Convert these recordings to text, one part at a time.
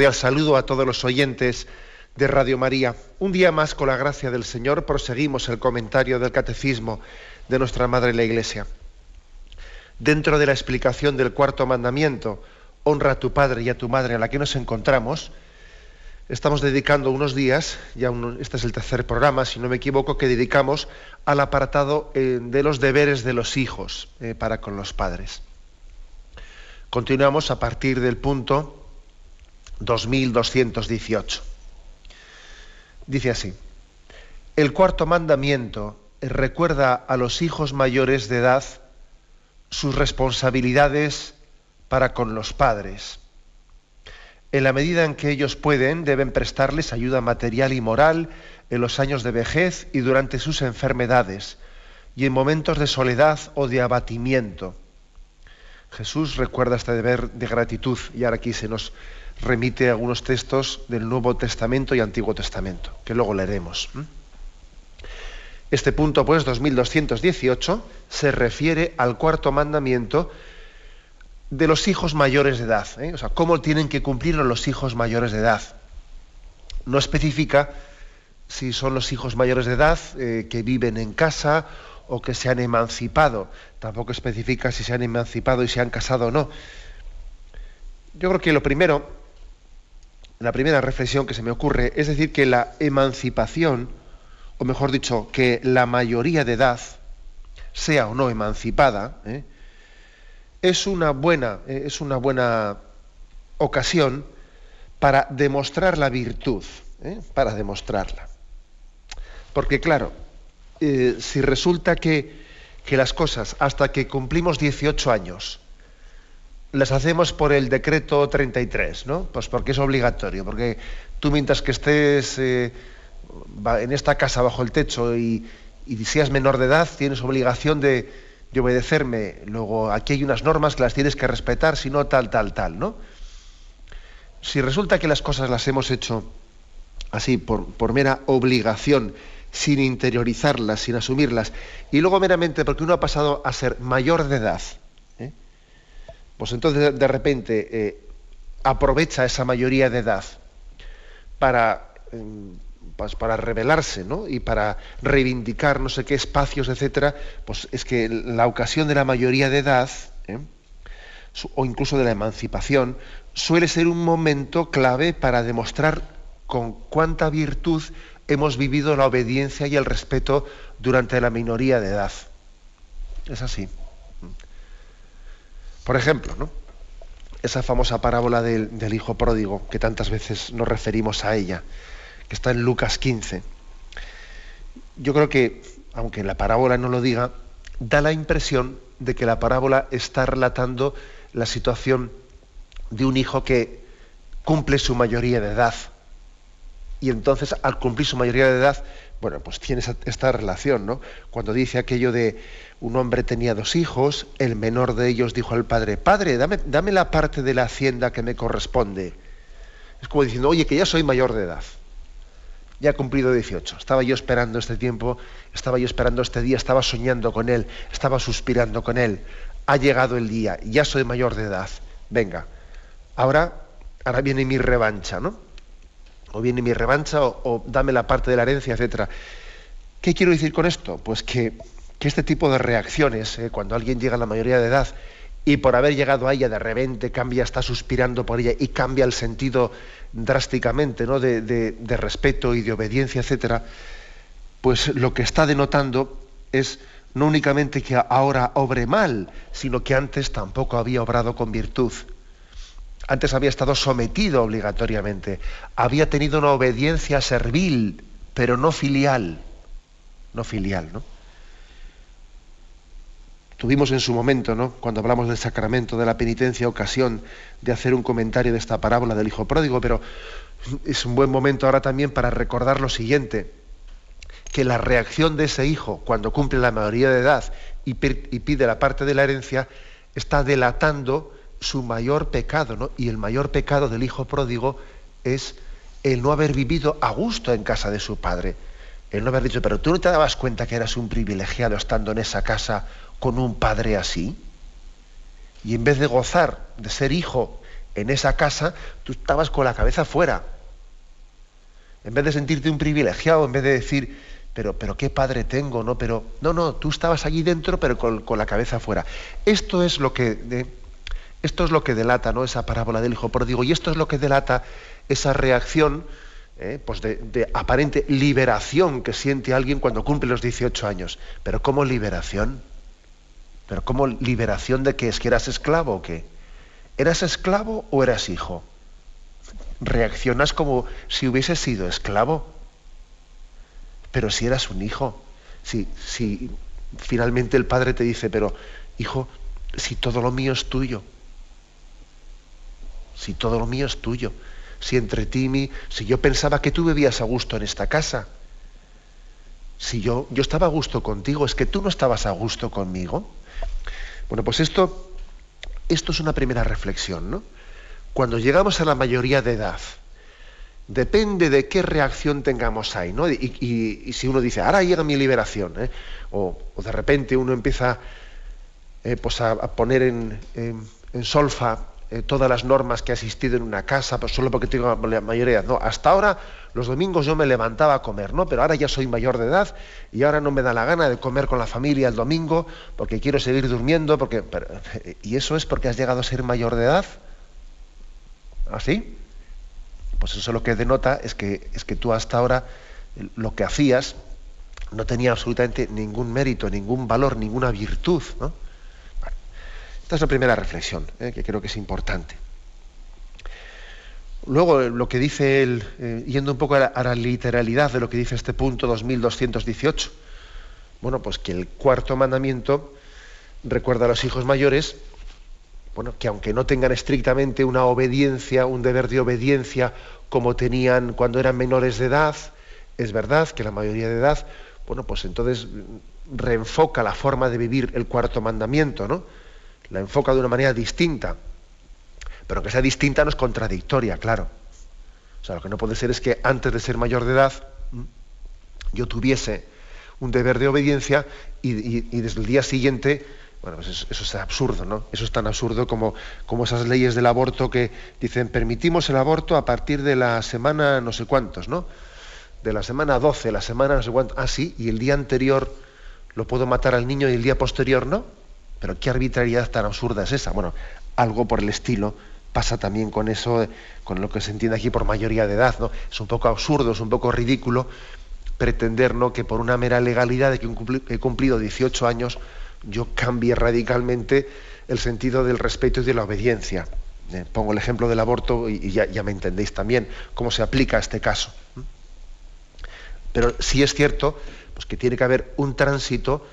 Cordial saludo a todos los oyentes de Radio María. Un día más, con la gracia del Señor, proseguimos el comentario del Catecismo de nuestra Madre la Iglesia. Dentro de la explicación del cuarto mandamiento, honra a tu padre y a tu madre, a la que nos encontramos, estamos dedicando unos días, ya este es el tercer programa, si no me equivoco, que dedicamos al apartado eh, de los deberes de los hijos eh, para con los padres. Continuamos a partir del punto 2218. Dice así, el cuarto mandamiento recuerda a los hijos mayores de edad sus responsabilidades para con los padres. En la medida en que ellos pueden, deben prestarles ayuda material y moral en los años de vejez y durante sus enfermedades, y en momentos de soledad o de abatimiento. Jesús recuerda este deber de gratitud y ahora aquí se nos remite algunos textos del Nuevo Testamento y Antiguo Testamento, que luego leeremos. Este punto, pues, 2218, se refiere al cuarto mandamiento de los hijos mayores de edad. ¿eh? O sea, cómo tienen que cumplirlo los hijos mayores de edad. No especifica si son los hijos mayores de edad eh, que viven en casa o que se han emancipado. Tampoco especifica si se han emancipado y se han casado o no. Yo creo que lo primero la primera reflexión que se me ocurre es decir que la emancipación, o mejor dicho, que la mayoría de edad, sea o no emancipada, ¿eh? es, una buena, eh, es una buena ocasión para demostrar la virtud, ¿eh? para demostrarla. Porque claro, si resulta que, que las cosas, hasta que cumplimos 18 años, las hacemos por el decreto 33, ¿no? Pues porque es obligatorio, porque tú mientras que estés eh, en esta casa bajo el techo y, y, seas menor de edad, tienes obligación de, obedecerme. Luego aquí hay unas normas que las tienes que respetar, si no tal, tal, tal, ¿no? Si resulta que las cosas las hemos hecho así, por, por mera obligación, sin interiorizarlas, sin asumirlas, y luego meramente porque uno ha pasado a ser mayor de edad, pues entonces de repente eh, aprovecha esa mayoría de edad para, pues para rebelarse ¿no? y para reivindicar no sé qué espacios, etcétera, pues es que la ocasión de la mayoría de edad, ¿eh? o incluso de la emancipación, suele ser un momento clave para demostrar con cuánta virtud hemos vivido la obediencia y el respeto durante la minoría de edad. Es así. Por ejemplo, ¿no? esa famosa parábola del, hijo pródigo, que tantas veces nos referimos a ella, que está en Lucas 15. Yo creo que, aunque la parábola no lo diga, da la impresión de que la parábola está relatando la situación de un hijo que cumple su mayoría de edad. Y entonces, al cumplir su mayoría de edad, bueno, pues tiene esta relación, ¿no? Cuando dice aquello de un hombre tenía dos hijos, el menor de ellos dijo al padre, padre, dame, dame la parte de la hacienda que me corresponde. Es como diciendo, oye, que ya soy mayor de edad. Ya he cumplido 18. Estaba yo esperando este tiempo, estaba yo esperando este día, estaba soñando con él, estaba suspirando con él. Ha llegado el día, ya soy mayor de edad. Venga, ahora, ahora viene mi revancha, ¿no? O viene mi revancha o, dame la parte de la herencia, etcétera. ¿Qué quiero decir con esto? Pues que que este tipo de reacciones, eh, cuando alguien llega a la mayoría de edad y por haber llegado a ella de repente cambia, está suspirando por ella y cambia el sentido drásticamente ¿no? de, respeto y de obediencia, etcétera, pues lo que está denotando es no únicamente que ahora obre mal, sino que antes tampoco había obrado con virtud. Antes había estado sometido obligatoriamente, había tenido una obediencia servil, pero no filial, no filial, ¿no? Tuvimos en su momento, ¿no? cuando hablamos del sacramento de la penitencia, ocasión de hacer un comentario de esta parábola del Hijo Pródigo, pero es un buen momento ahora también para recordar lo siguiente, que la reacción de ese hijo cuando cumple la mayoría de edad y, pide la parte de la herencia está delatando su mayor pecado, ¿no? Y el mayor pecado del hijo pródigo es el no haber vivido a gusto en casa de su padre. El no haber dicho, pero tú no te dabas cuenta que eras un privilegiado estando en esa casa con un padre así? Y en vez de gozar de ser hijo en esa casa, tú estabas con la cabeza fuera. En vez de sentirte un privilegiado, en vez de decir, pero, pero qué padre tengo, ¿no? Pero, no, no, tú estabas allí dentro, pero con, la cabeza fuera. Esto es lo que, esto es lo que delata, ¿no? Esa parábola del hijo pródigo, y esto es lo que delata esa reacción eh, pues de, aparente liberación que siente alguien cuando cumple los 18 años. Pero ¿cómo liberación? Pero ¿cómo liberación de qué es? ¿Que eras esclavo o qué? ¿Eras esclavo o eras hijo? Reaccionas como si hubieses sido esclavo. Pero si eras un hijo, si, si finalmente el padre te dice, pero hijo, si todo lo mío es tuyo, si todo lo mío es tuyo, si entre ti y mí, si yo pensaba que tú bebías a gusto en esta casa, si yo, yo estaba a gusto contigo, es que tú no estabas a gusto conmigo. Bueno, pues esto, esto es una primera reflexión, ¿no? Cuando llegamos a la mayoría de edad, depende de qué reacción tengamos ahí, ¿no? Y, si uno dice, ahora llega mi liberación, ¿eh? o, de repente uno empieza eh, pues a, poner en, en solfa eh, todas las normas que ha existido en una casa, pues solo porque tengo la mayoría. No, hasta ahora los domingos yo me levantaba a comer, ¿no? Pero ahora ya soy mayor de edad y ahora no me da la gana de comer con la familia el domingo porque quiero seguir durmiendo, porque y eso es porque has llegado a ser mayor de edad. ¿Así? Pues eso lo que denota es que es que tú hasta ahora lo que hacías no tenía absolutamente ningún mérito, ningún valor, ninguna virtud, ¿no? Esta es la primera reflexión, ¿eh? que creo que es importante. Luego, lo que dice él, eh, yendo un poco a la, literalidad de lo que dice este punto 2218, bueno, pues que el cuarto mandamiento recuerda a los hijos mayores, bueno, que aunque no tengan estrictamente una obediencia, un deber de obediencia como tenían cuando eran menores de edad, es verdad que la mayoría de edad, bueno, pues entonces reenfoca la forma de vivir el cuarto mandamiento, ¿no? La enfoca de una manera distinta. Pero que sea distinta no es contradictoria, claro. O sea, lo que no puede ser es que antes de ser mayor de edad yo tuviese un deber de obediencia y, desde el día siguiente, bueno, pues eso, es absurdo, ¿no? Eso es tan absurdo como, como esas leyes del aborto que dicen permitimos el aborto a partir de la semana no sé cuántos, ¿no? De la semana 12, la semana no sé cuántos, ah, sí, y el día anterior lo puedo matar al niño y el día posterior no. Pero qué arbitrariedad tan absurda es esa. Bueno, algo por el estilo pasa también con eso, con lo que se entiende aquí por mayoría de edad, ¿no? Es un poco absurdo, es un poco ridículo pretender ¿no? que por una mera legalidad de que he cumplido 18 años yo cambie radicalmente el sentido del respeto y de la obediencia. Eh, pongo el ejemplo del aborto y, ya, ya, me entendéis también cómo se aplica a este caso. Pero sí es cierto pues, que tiene que haber un tránsito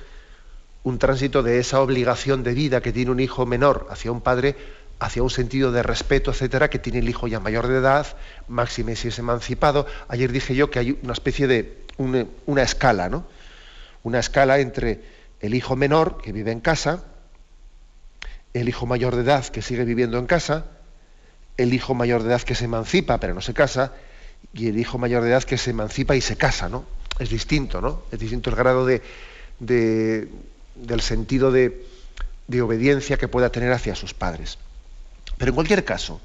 un tránsito de esa obligación de vida que tiene un hijo menor hacia un padre, hacia un sentido de respeto, etcétera, que tiene el hijo ya mayor de edad, máxime si es emancipado. Ayer dije yo que hay una especie de una, escala, ¿no? Una escala entre el hijo menor que vive en casa, el hijo mayor de edad que sigue viviendo en casa, el hijo mayor de edad que se emancipa pero no se casa, y el hijo mayor de edad que se emancipa y se casa, ¿no? Es distinto, ¿no? Es distinto el grado de, del sentido de, obediencia que pueda tener hacia sus padres. Pero en cualquier caso,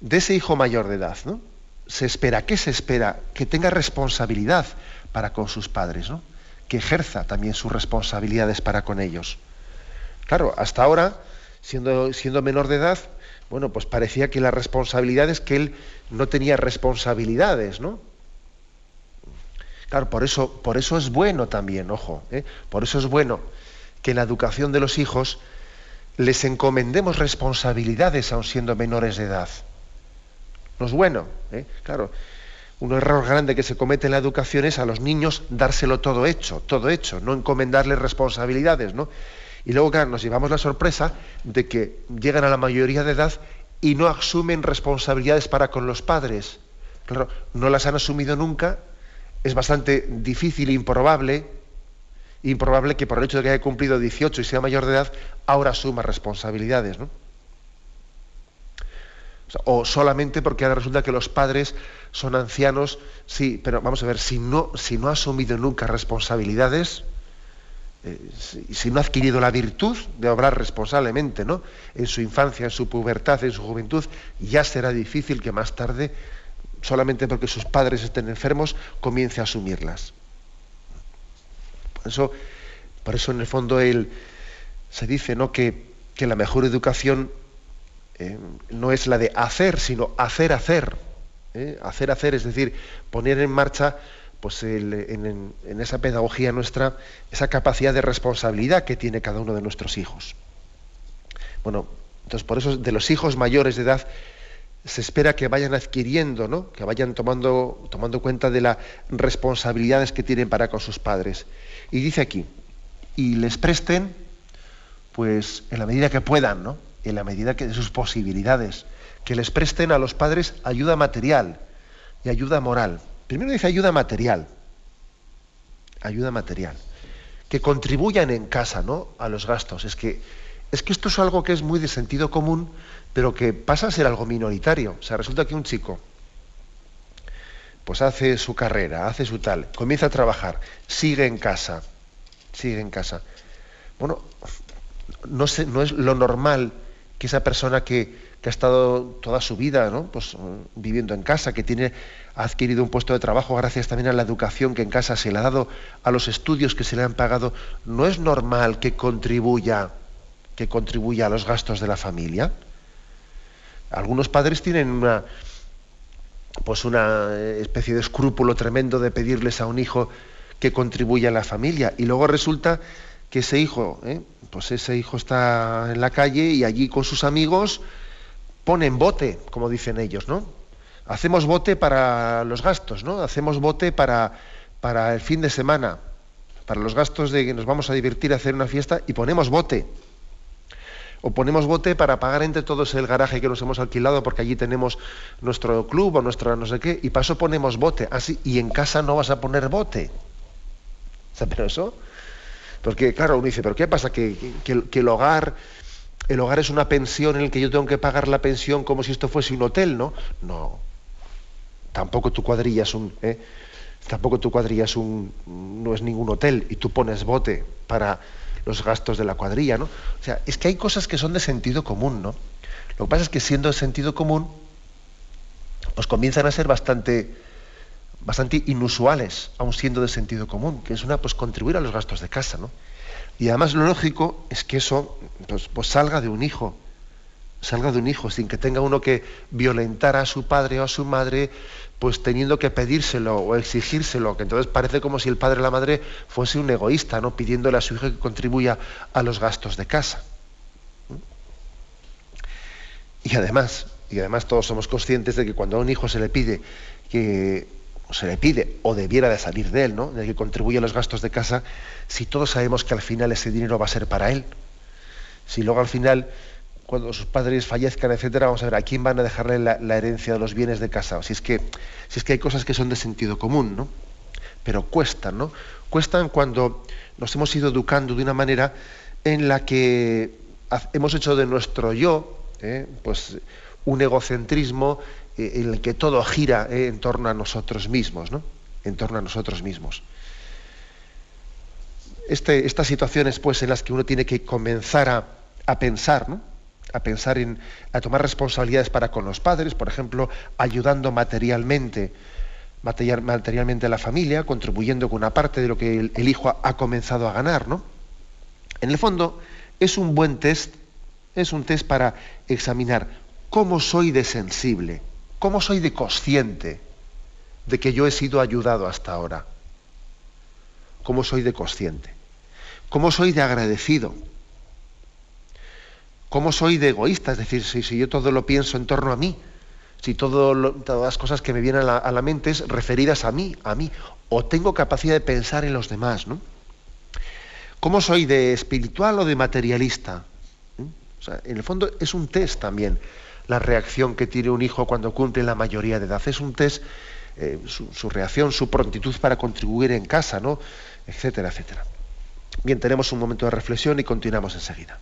de ese hijo mayor de edad, ¿no? Se espera, ¿qué se espera? Que tenga responsabilidad para con sus padres, ¿no? Que ejerza también sus responsabilidades para con ellos. Claro, hasta ahora, siendo, siendo menor de edad, bueno, pues parecía que la responsabilidad es que él no tenía responsabilidades, ¿no? Claro, por eso, por eso es bueno también, ojo, ¿eh? por eso es bueno que en la educación de los hijos les encomendemos responsabilidades aun siendo menores de edad. No es bueno, ¿eh? claro. Un error grande que se comete en la educación es a los niños dárselo todo hecho, todo hecho, no encomendarles responsabilidades, ¿no? Y luego, claro, nos llevamos la sorpresa de que llegan a la mayoría de edad y no asumen responsabilidades para con los padres. Claro, no las han asumido nunca, es bastante difícil e improbable, improbable que por el hecho de que haya cumplido 18 y sea mayor de edad, ahora asuma responsabilidades. ¿no? O solamente porque ahora resulta que los padres son ancianos, sí, pero vamos a ver, si no, si no ha asumido nunca responsabilidades, eh, si, no ha adquirido la virtud de obrar responsablemente, ¿no? En su infancia, en su pubertad, en su juventud, ya será difícil que más tarde, solamente porque sus padres estén enfermos, comience a asumirlas. Por eso, en el fondo él, se dice ¿no? que, la mejor educación eh, no es la de hacer, sino hacer hacer. ¿eh? Hacer hacer, es decir, poner en marcha pues en, esa pedagogía nuestra, esa capacidad de responsabilidad que tiene cada uno de nuestros hijos. Bueno, entonces por eso de los hijos mayores de edad se espera que vayan adquiriendo, ¿no? que vayan tomando, tomando cuenta de las responsabilidades que tienen para con sus padres. Y dice aquí, y les presten, pues en la medida que puedan, ¿no? en la medida que de sus posibilidades, que les presten a los padres ayuda material y ayuda moral. Primero dice ayuda material. Ayuda material. Que contribuyan en casa, ¿no? A los gastos. Es que, es que esto es algo que es muy de sentido común, pero que pasa a ser algo minoritario. O sea, resulta que un chico, pues hace su carrera, hace su tal, comienza a trabajar, sigue en casa, sigue en casa. Bueno, no, es lo normal que esa persona que, ha estado toda su vida pues, viviendo en casa, que tiene ha adquirido un puesto de trabajo gracias también a la educación que en casa se le ha dado, a los estudios que se le han pagado, no es normal que contribuya, que contribuya a los gastos de la familia. Algunos padres tienen una, pues una especie de escrúpulo tremendo de pedirles a un hijo que contribuya a la familia y luego resulta que ese hijo, ¿eh? pues ese hijo está en la calle y allí con sus amigos ponen bote, como dicen ellos, ¿no? hacemos bote para los gastos, ¿no? Hacemos bote para, para el fin de semana, para los gastos de que nos vamos a divertir a hacer una fiesta y ponemos bote. O ponemos bote para pagar entre todos el garaje que nos hemos alquilado porque allí tenemos nuestro club o nuestra no sé qué, y paso ponemos bote. Así, y en casa no vas a poner bote. O pero eso. Porque, claro, uno dice, ¿pero qué pasa? Que, que el hogar el hogar es una pensión en el que yo tengo que pagar la pensión como si esto fuese un hotel, ¿no? No tampoco tu cuadrilla es un ¿eh? tampoco tu cuadrilla es un no es ningún hotel y tú pones bote para los gastos de la cuadrilla, ¿no? O sea, es que hay cosas que son de sentido común, ¿no? Lo que pasa es que siendo de sentido común, pues comienzan a ser bastante, bastante inusuales, aun siendo de sentido común, que es una, pues contribuir a los gastos de casa, ¿no? Y además lo lógico es que eso pues, pues salga de un hijo, salga de un hijo, sin que tenga uno que violentar a su padre o a su madre, pues teniendo que pedírselo o exigírselo, que entonces parece como si el padre o la madre fuese un egoísta, ¿no? pidiéndole a su hijo que contribuya a los gastos de casa. Y además, y además todos somos conscientes de que cuando a un hijo se le pide que se le pide o debiera de salir de él, ¿no? De que contribuya a los gastos de casa, si todos sabemos que al final ese dinero va a ser para él. Si luego al final cuando sus padres fallezcan, etcétera, vamos a ver a quién van a dejarle la, herencia de los bienes de casa. Si es que, si es que hay cosas que son de sentido común, ¿no? Pero cuestan, ¿no? Cuestan cuando nos hemos ido educando de una manera en la que hemos hecho de nuestro yo, ¿eh? pues un egocentrismo eh, en el que todo gira ¿eh? en torno a nosotros mismos, ¿no? En torno a nosotros mismos. Este, estas situaciones, pues, en las que uno tiene que comenzar a, a pensar, ¿no? A pensar en a tomar responsabilidades para con los padres, por ejemplo, ayudando materialmente, materialmente a la familia, contribuyendo con una parte de lo que el, hijo ha, comenzado a ganar, ¿no? En el fondo, es un buen test, es un test para examinar cómo soy de sensible, cómo soy de consciente de que yo he sido ayudado hasta ahora, cómo soy de consciente, cómo soy de agradecido ¿Cómo soy de egoísta? Es decir, si, yo todo lo pienso en torno a mí, si todas las cosas que me vienen a la, mente es referidas a mí, a mí, o tengo capacidad de pensar en los demás, ¿no? ¿Cómo soy de espiritual o de materialista? ¿Mm? O sea, en el fondo es un test también la reacción que tiene un hijo cuando cumple la mayoría de edad. Es un test, eh, su, su, reacción, su prontitud para contribuir en casa, ¿no? Etcétera, etcétera. Bien, tenemos un momento de reflexión y continuamos enseguida.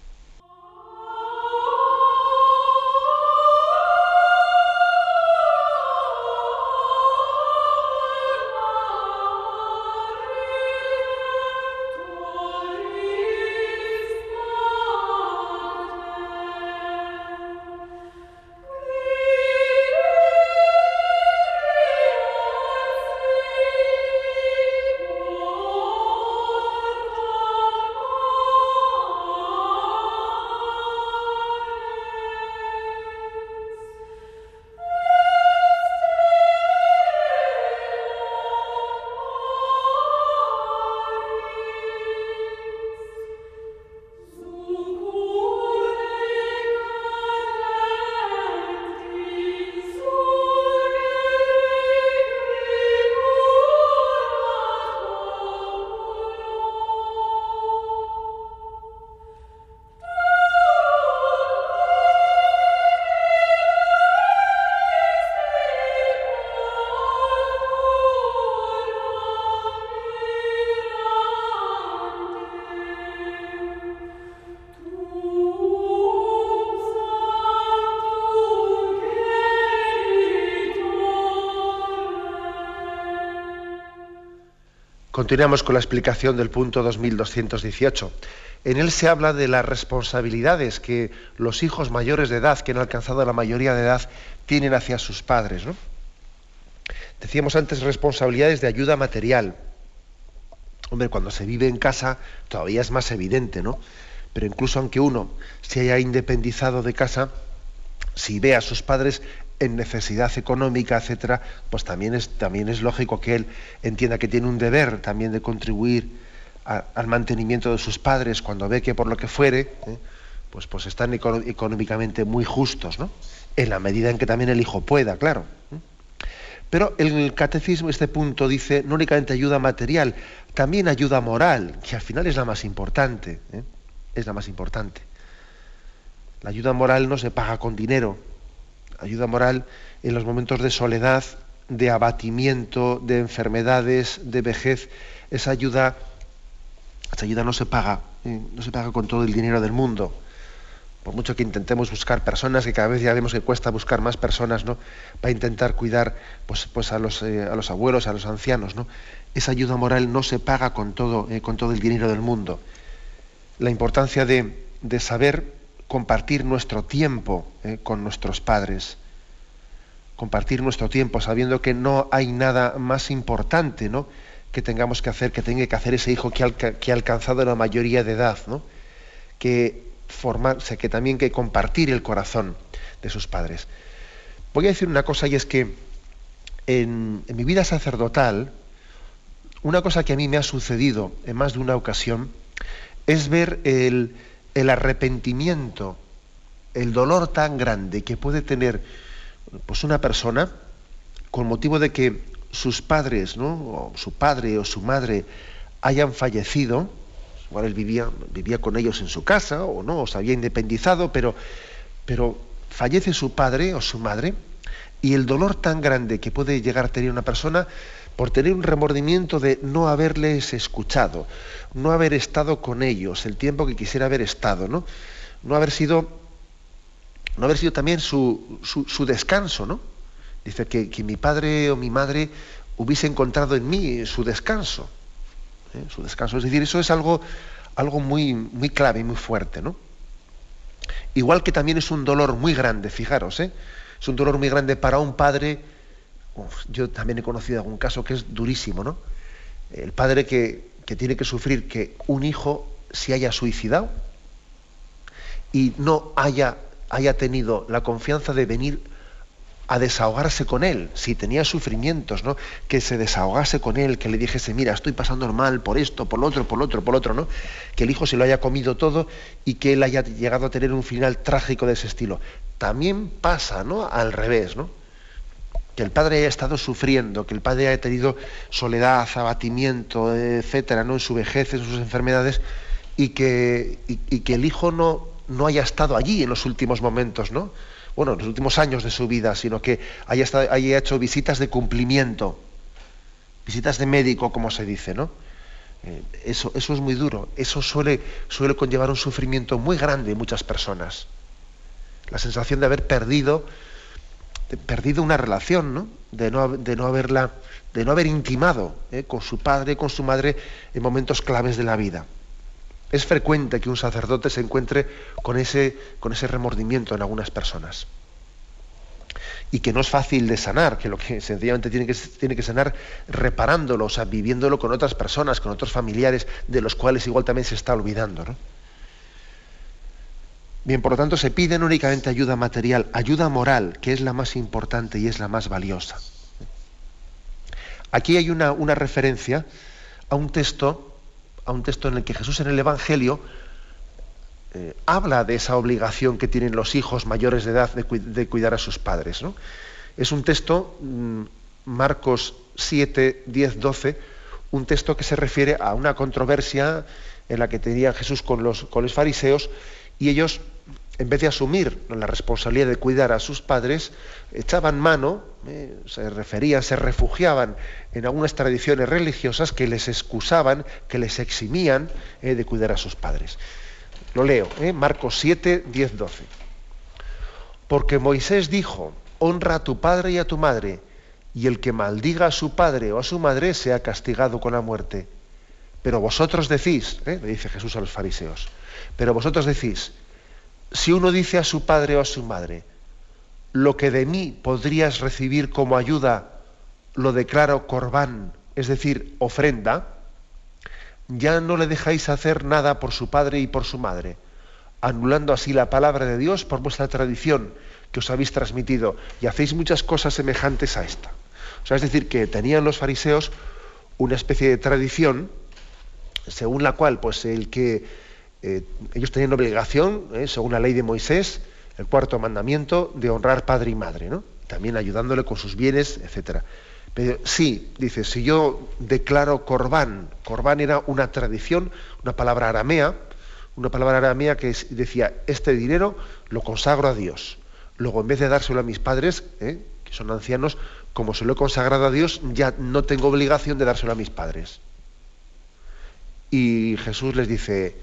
Continuamos con la explicación del punto 2218. En él se habla de las responsabilidades que los hijos mayores de edad, que han alcanzado la mayoría de edad, tienen hacia sus padres. ¿no? Decíamos antes responsabilidades de ayuda material. Hombre, cuando se vive en casa todavía es más evidente, ¿no? Pero incluso aunque uno se haya independizado de casa, si ve a sus padres en necesidad económica, etcétera, pues también es, también es lógico que él entienda que tiene un deber también de contribuir al mantenimiento de sus padres cuando ve que por lo que fuere, ¿eh? pues, pues están económicamente muy justos, ¿no? En la medida en que también el hijo pueda, claro. ¿eh? Pero el catecismo, este punto dice, no únicamente ayuda material, también ayuda moral, que al final es la más importante. ¿eh? Es la más importante. La ayuda moral no se paga con dinero, ayuda moral en los momentos de soledad, de abatimiento, de enfermedades, de vejez. Esa ayuda, esa ayuda no se paga, ¿eh? no se paga con todo el dinero del mundo. Por mucho que intentemos buscar personas, que cada vez ya vemos que cuesta buscar más personas, ¿no? Para intentar cuidar pues, pues a, los, eh, a los abuelos, a los ancianos, ¿no? Esa ayuda moral no se paga con todo, eh, con todo el dinero del mundo. La importancia de, de saber compartir nuestro tiempo eh, con nuestros padres, compartir nuestro tiempo sabiendo que no hay nada más importante ¿no? que tengamos que hacer, que tenga que hacer ese hijo que, ha alcanzado la mayoría de edad, ¿no? que formarse, que también que compartir el corazón de sus padres. Voy a decir una cosa y es que en, en mi vida sacerdotal, una cosa que a mí me ha sucedido en más de una ocasión es ver el, el arrepentimiento, el dolor tan grande que puede tener pues una persona con motivo de que sus padres, ¿no? o su padre o su madre hayan fallecido, igual él vivía, vivía con ellos en su casa o no, o se había independizado, pero, pero fallece su padre o su madre, y el dolor tan grande que puede llegar a tener una persona por tener un remordimiento de no haberles escuchado, no haber estado con ellos el tiempo que quisiera haber estado, ¿no? No haber sido, no haber sido también su, su, descanso, ¿no? Dice que, que, mi padre o mi madre hubiese encontrado en mí su descanso. ¿eh? Su descanso. Es decir, eso es algo, algo muy, muy clave y muy fuerte, ¿no? Igual que también es un dolor muy grande, fijaros, ¿eh? es un dolor muy grande para un padre. Yo también he conocido algún caso que es durísimo, ¿no? El padre que, que tiene que sufrir que un hijo se haya suicidado y no haya, haya tenido la confianza de venir a desahogarse con él, si tenía sufrimientos, ¿no? Que se desahogase con él, que le dijese, mira, estoy pasando mal por esto, por lo otro, por lo otro, por lo otro, ¿no? Que el hijo se lo haya comido todo y que él haya llegado a tener un final trágico de ese estilo. También pasa, ¿no? Al revés, ¿no? Que el padre haya estado sufriendo, que el padre haya tenido soledad, abatimiento, etcétera, ¿no? en su vejez, en sus enfermedades, y que, que el hijo no, no haya estado allí en los últimos momentos, ¿no? Bueno, en los últimos años de su vida, sino que haya, haya hecho visitas de cumplimiento, visitas de médico, como se dice, ¿no? Eh, eso, eso es muy duro. Eso suele, suele conllevar un sufrimiento muy grande en muchas personas. La sensación de haber perdido, perdido una relación, ¿no? De no, de no haberla, de no haber intimado ¿eh? con su padre, con su madre en momentos claves de la vida. Es frecuente que un sacerdote se encuentre con ese, con ese remordimiento en algunas personas. Y que no es fácil de sanar, que lo que sencillamente tiene que, tiene que sanar reparándolo, o sea, viviéndolo con otras personas, con otros familiares, de los cuales igual también se está olvidando. Bien, por lo tanto, se pide únicamente ayuda material, ayuda moral, que es la más importante y es la más valiosa. Aquí hay una, una referencia a un texto a un texto en el que Jesús en el Evangelio eh, habla de esa obligación que tienen los hijos mayores de edad de, cuidar a sus padres. Es un texto, mm, Marcos 7, 10, 12, un texto que se refiere a una controversia en la que tenía Jesús con los, con los fariseos y ellos en vez de asumir la responsabilidad de cuidar a sus padres, echaban mano, eh, se referían, se refugiaban en algunas tradiciones religiosas que les excusaban, que les eximían eh, de cuidar a sus padres. Lo leo, eh, Marcos 7, 10, 12. Porque Moisés dijo, honra a tu padre y a tu madre, y el que maldiga a su padre o a su madre sea castigado con la muerte. Pero vosotros decís, le dice Jesús a los fariseos, pero vosotros decís, si uno dice a su padre o a su madre, lo que de mí podrías recibir como ayuda, lo declaro corbán, es decir, ofrenda, ya no le dejáis hacer nada por su padre y por su madre, anulando así la palabra de Dios por vuestra tradición que os habéis transmitido, y hacéis muchas cosas semejantes a esta. O sea, es decir, que tenían los fariseos una especie de tradición según la cual, pues el que eh, ellos tenían obligación, eh, según la ley de Moisés, el cuarto mandamiento, de honrar padre y madre, ¿no? También ayudándole con sus bienes, etcétera. Pero sí, dice, si yo declaro corbán, corbán era una tradición, una palabra aramea, una palabra aramea que decía, este dinero lo consagro a Dios. Luego, en vez de dárselo a mis padres, ¿eh? que son ancianos, como se lo he consagrado a Dios, ya no tengo obligación de dárselo a mis padres. Y Jesús les dice,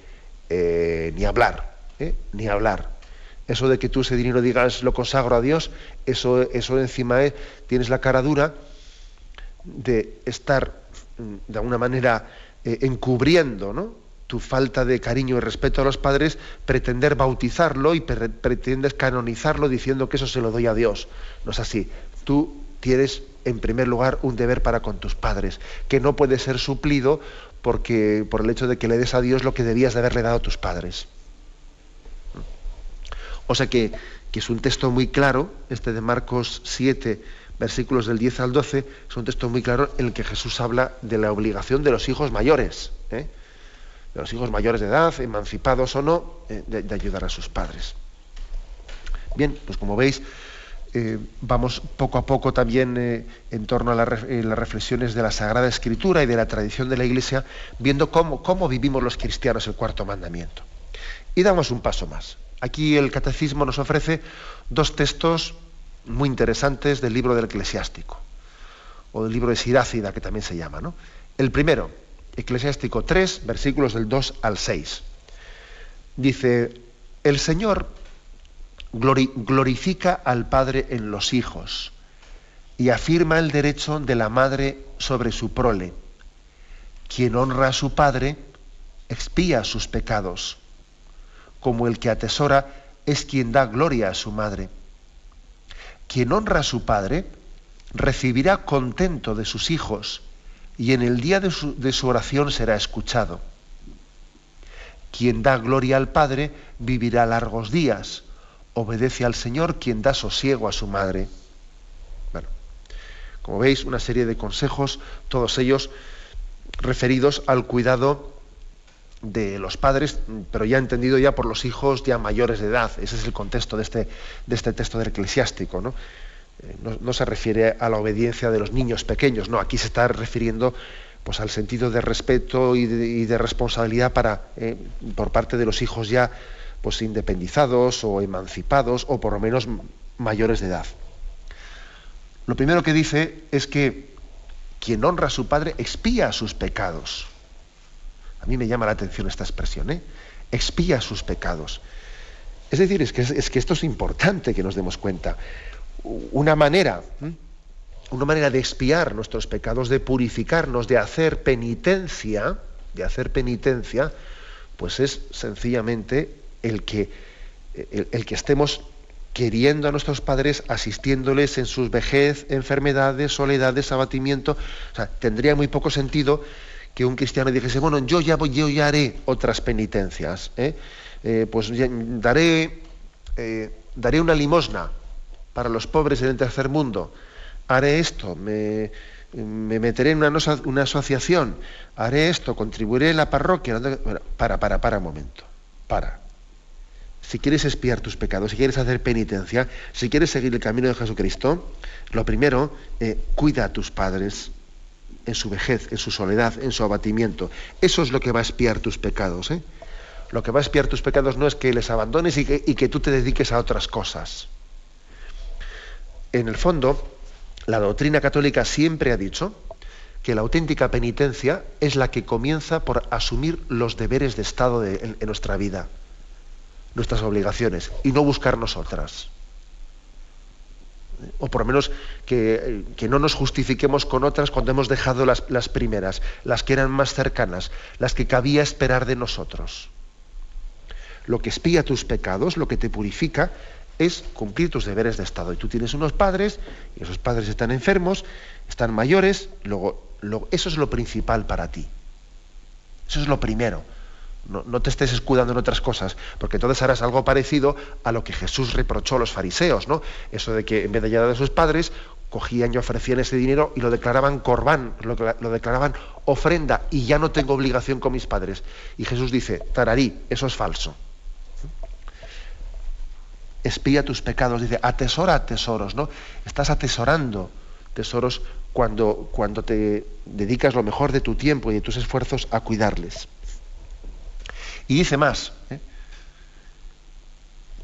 eh, ni hablar, ¿eh? ni hablar. Eso de que tú ese dinero digas lo consagro a Dios, eso, eso encima es, tienes la cara dura de estar mm, de alguna manera eh, encubriendo tu falta de cariño y respeto a los padres, pretender bautizarlo y pretendes canonizarlo diciendo que eso se lo doy a Dios. No es así. Tú tienes en primer lugar un deber para con tus padres, que no puede ser suplido porque, por el hecho de que le des a Dios lo que debías de haberle dado a tus padres. O sea que, que es un texto muy claro, este de Marcos 7, versículos del 10 al 12, es un texto muy claro en el que Jesús habla de la obligación de los hijos mayores, ¿eh? de los hijos mayores de edad, emancipados o no, eh, de ayudar a sus padres. Bien, pues como veis, eh, vamos poco a poco también eh, en torno a eh, las reflexiones de la Sagrada Escritura y de la tradición de la Iglesia, viendo cómo, cómo vivimos los cristianos el cuarto mandamiento. Y damos un paso más. Aquí el Catecismo nos ofrece dos textos muy interesantes del libro del Eclesiástico, o del libro de Sirácida, que también se llama. ¿no? El primero, Eclesiástico 3, versículos del 2 al 6. Dice, el Señor glorifica al Padre en los hijos y afirma el derecho de la madre sobre su prole. Quien honra a su Padre expía sus pecados, como el que atesora es quien da gloria a su madre. Quien honra a su Padre recibirá contento de sus hijos y en el día de su, oración será escuchado. Quien da gloria al Padre vivirá largos días obedece al Señor quien da sosiego a su madre. Bueno, como veis, una serie de consejos, todos ellos referidos al cuidado de los padres, pero ya entendido ya por los hijos ya mayores de edad. Ese es el contexto de este, de este texto del eclesiástico. ¿no? Eh, no, se refiere a la obediencia de los niños pequeños, no, aquí se está refiriendo pues al sentido de respeto y de, responsabilidad para, eh, por parte de los hijos ya pues independizados o emancipados o por lo menos mayores de edad. Lo primero que dice es que quien honra a su padre expía sus pecados. A mí me llama la atención esta expresión, ¿eh? expía sus pecados. Es decir, es que, es que esto es importante que nos demos cuenta. Una manera, una manera de expiar nuestros pecados, de purificarnos, de hacer penitencia, de hacer penitencia, pues es sencillamente el que, el, que estemos queriendo a nuestros padres, asistiéndoles en sus vejez, enfermedades, soledades, abatimiento. O sea, tendría muy poco sentido que un cristiano dijese, bueno, yo ya, voy, yo ya haré otras penitencias. ¿eh? Eh, pues daré, eh, daré una limosna para los pobres en el tercer mundo. Haré esto, me, meteré en una, una, asociación, haré esto, contribuiré en la parroquia. para, para, para un momento. Para si quieres espiar tus pecados, si quieres hacer penitencia, si quieres seguir el camino de Jesucristo, lo primero, eh, cuida a tus padres en su vejez, en su soledad, en su abatimiento. Eso es lo que va a espiar tus pecados. ¿eh? Lo que va a espiar tus pecados no es que les abandones y que, y que tú te dediques a otras cosas. En el fondo, la doctrina católica siempre ha dicho que la auténtica penitencia es la que comienza por asumir los deberes de Estado en nuestra vida nuestras obligaciones y no buscarnos otras. O por lo menos que, no nos justifiquemos con otras cuando hemos dejado las, las primeras, las que eran más cercanas, las que cabía esperar de nosotros. Lo que espía tus pecados, lo que te purifica, es cumplir tus deberes de Estado. Y tú tienes unos padres, y esos padres están enfermos, están mayores, luego, eso es lo principal para ti. Eso es lo primero. No, te estés escudando en otras cosas, porque entonces harás algo parecido a lo que Jesús reprochó a los fariseos, ¿no? Eso de que en vez de ayudar a sus padres, cogían y ofrecían ese dinero y lo declaraban corbán, lo, lo, declaraban ofrenda, y ya no tengo obligación con mis padres. Y Jesús dice, tararí, eso es falso. Espía tus pecados, dice, atesora tesoros, ¿no? Estás atesorando tesoros cuando, cuando te dedicas lo mejor de tu tiempo y de tus esfuerzos a cuidarles. Y dice más, ¿eh?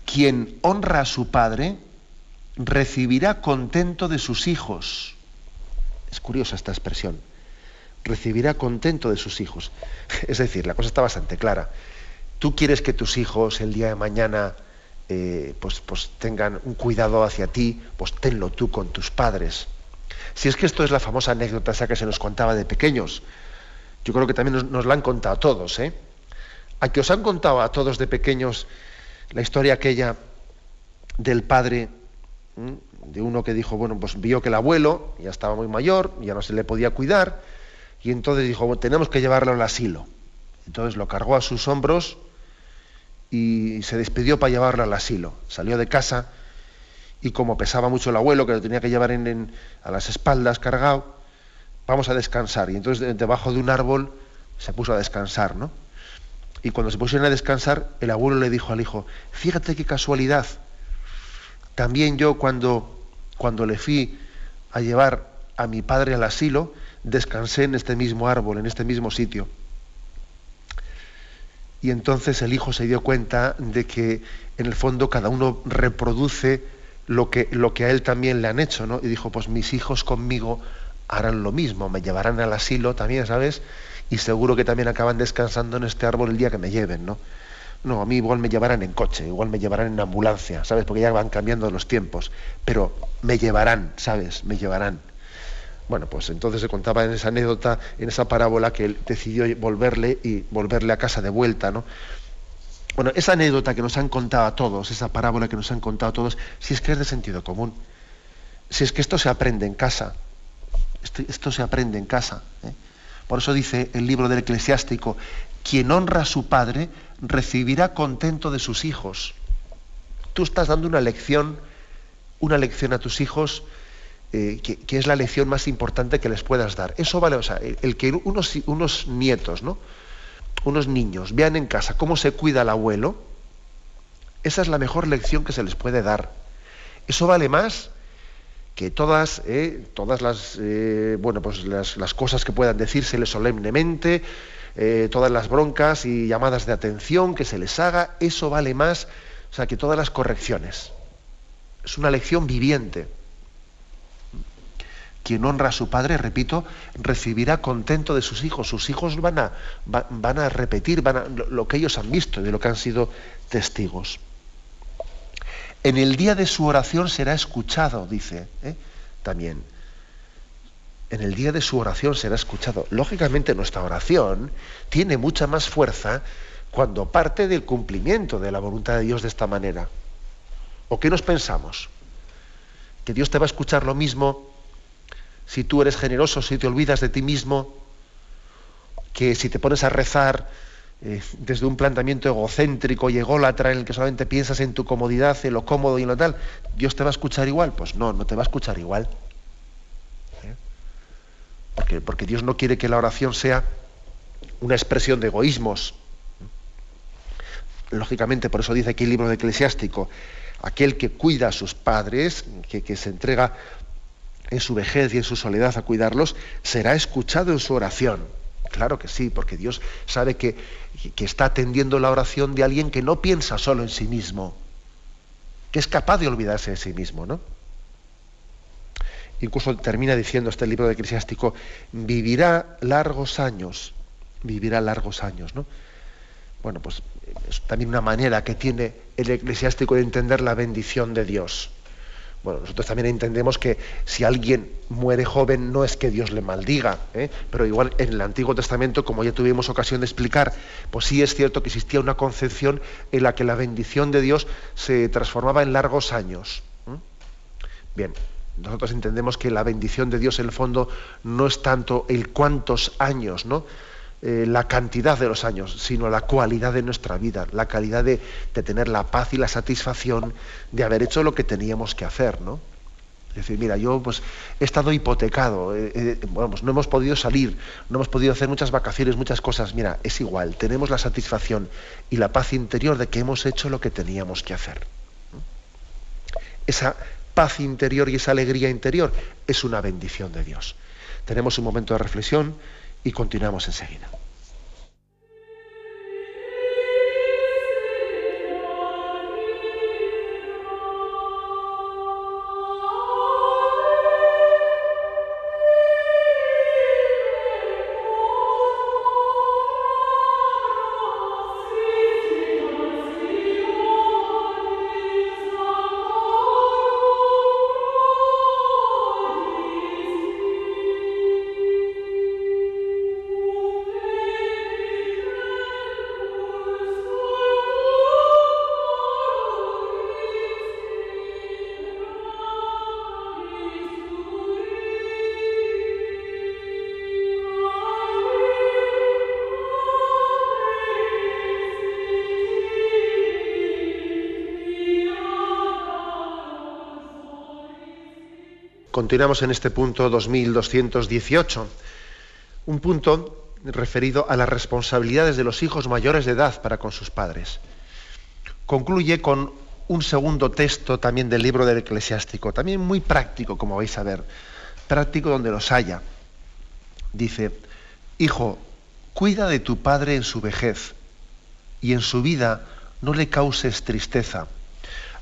quien honra a su padre recibirá contento de sus hijos. Es curiosa esta expresión. Recibirá contento de sus hijos. Es decir, la cosa está bastante clara. Tú quieres que tus hijos el día de mañana eh, pues, pues, tengan un cuidado hacia ti, pues tenlo tú con tus padres. Si es que esto es la famosa anécdota esa que se nos contaba de pequeños, yo creo que también nos, nos la han contado todos, ¿eh? A que os han contado a todos de pequeños la historia aquella del padre, de uno que dijo, bueno, pues vio que el abuelo ya estaba muy mayor, ya no se le podía cuidar, y entonces dijo, tenemos que llevarlo al asilo. Entonces lo cargó a sus hombros y se despidió para llevarlo al asilo. Salió de casa y como pesaba mucho el abuelo, que lo tenía que llevar a las espaldas cargado, vamos a descansar. Y entonces debajo de un árbol se puso a descansar, ¿no? Y cuando se pusieron a descansar, el abuelo le dijo al hijo, fíjate qué casualidad. También yo cuando, cuando le fui a llevar a mi padre al asilo, descansé en este mismo árbol, en este mismo sitio. Y entonces el hijo se dio cuenta de que en el fondo cada uno reproduce lo que, lo que a él también le han hecho, ¿no? Y dijo, pues mis hijos conmigo harán lo mismo, me llevarán al asilo también, ¿sabes? Y seguro que también acaban descansando en este árbol el día que me lleven, ¿no? No, a mí igual me llevarán en coche, igual me llevarán en ambulancia, ¿sabes? Porque ya van cambiando los tiempos, pero me llevarán, ¿sabes? Me llevarán. Bueno, pues entonces se contaba en esa anécdota, en esa parábola, que él decidió volverle y volverle a casa de vuelta, ¿no? Bueno, esa anécdota que nos han contado a todos, esa parábola que nos han contado a todos, si es que es de sentido común, si es que esto se aprende en casa, esto, se aprende en casa. ¿eh? Por eso dice el libro del eclesiástico, quien honra a su padre recibirá contento de sus hijos. Tú estás dando una lección, una lección a tus hijos eh, que, es la lección más importante que les puedas dar. Eso vale, o sea, el, que unos, unos nietos, ¿no? unos niños vean en casa cómo se cuida el abuelo, esa es la mejor lección que se les puede dar. Eso vale más que todas, eh, todas las, eh, bueno, pues las, cosas que puedan decírsele solemnemente, eh, todas las broncas y llamadas de atención que se les haga, eso vale más, o sea, que todas las correcciones. Es una lección viviente. Quien honra a su padre, repito, recibirá contento de sus hijos. Sus hijos van a, van a repetir van lo que ellos han visto, de lo que han sido testigos. En el día de su oración será escuchado, dice ¿eh? también. En el día de su oración será escuchado. Lógicamente nuestra oración tiene mucha más fuerza cuando parte del cumplimiento de la voluntad de Dios de esta manera. ¿O qué nos pensamos? ¿Que Dios te va a escuchar lo mismo si tú eres generoso, si te olvidas de ti mismo? ¿Que si te pones a rezar eh, desde un planteamiento egocéntrico y ególatra en el que solamente piensas en tu comodidad, en lo cómodo y en lo tal, ¿Dios te va a escuchar igual? Pues no, no te va a escuchar igual. ¿Eh? Porque, porque Dios no quiere que la oración sea una expresión de egoísmos. Lógicamente, por eso dice aquí el libro de Eclesiástico, aquel que cuida a sus padres, que, que se entrega en su vejez y en su soledad a cuidarlos, será escuchado en su oración. Claro que sí, porque Dios sabe que, está atendiendo la oración de alguien que no piensa solo en sí mismo, que es capaz de olvidarse de sí mismo, ¿no? Incluso termina diciendo este libro de Eclesiástico, vivirá largos años, vivirá largos años, ¿no? Bueno, pues es también una manera que tiene el eclesiástico de entender la bendición de Dios. Bueno, nosotros también entendemos que si alguien muere joven no es que Dios le maldiga, ¿eh? pero igual en el Antiguo Testamento, como ya tuvimos ocasión de explicar, pues sí es cierto que existía una concepción en la que la bendición de Dios se transformaba en largos años. Bien, nosotros entendemos que la bendición de Dios en el fondo no es tanto el cuántos años, ¿no? Eh, la cantidad de los años, sino la cualidad de nuestra vida, la calidad de, tener la paz y la satisfacción de haber hecho lo que teníamos que hacer, ¿no? Es decir, mira, yo pues he estado hipotecado, eh, eh, no hemos podido salir, no hemos podido hacer muchas vacaciones, muchas cosas. Mira, es igual, tenemos la satisfacción y la paz interior de que hemos hecho lo que teníamos que hacer. Esa paz interior y esa alegría interior es una bendición de Dios. Tenemos un momento de reflexión y continuamos enseguida. Continuamos en este punto 2218, un punto referido a las responsabilidades de los hijos mayores de edad para con sus padres. Concluye con un segundo texto también del libro del eclesiástico, también muy práctico, como vais a ver, práctico donde los haya. Dice, Hijo, cuida de tu padre en su vejez y en su vida no le causes tristeza.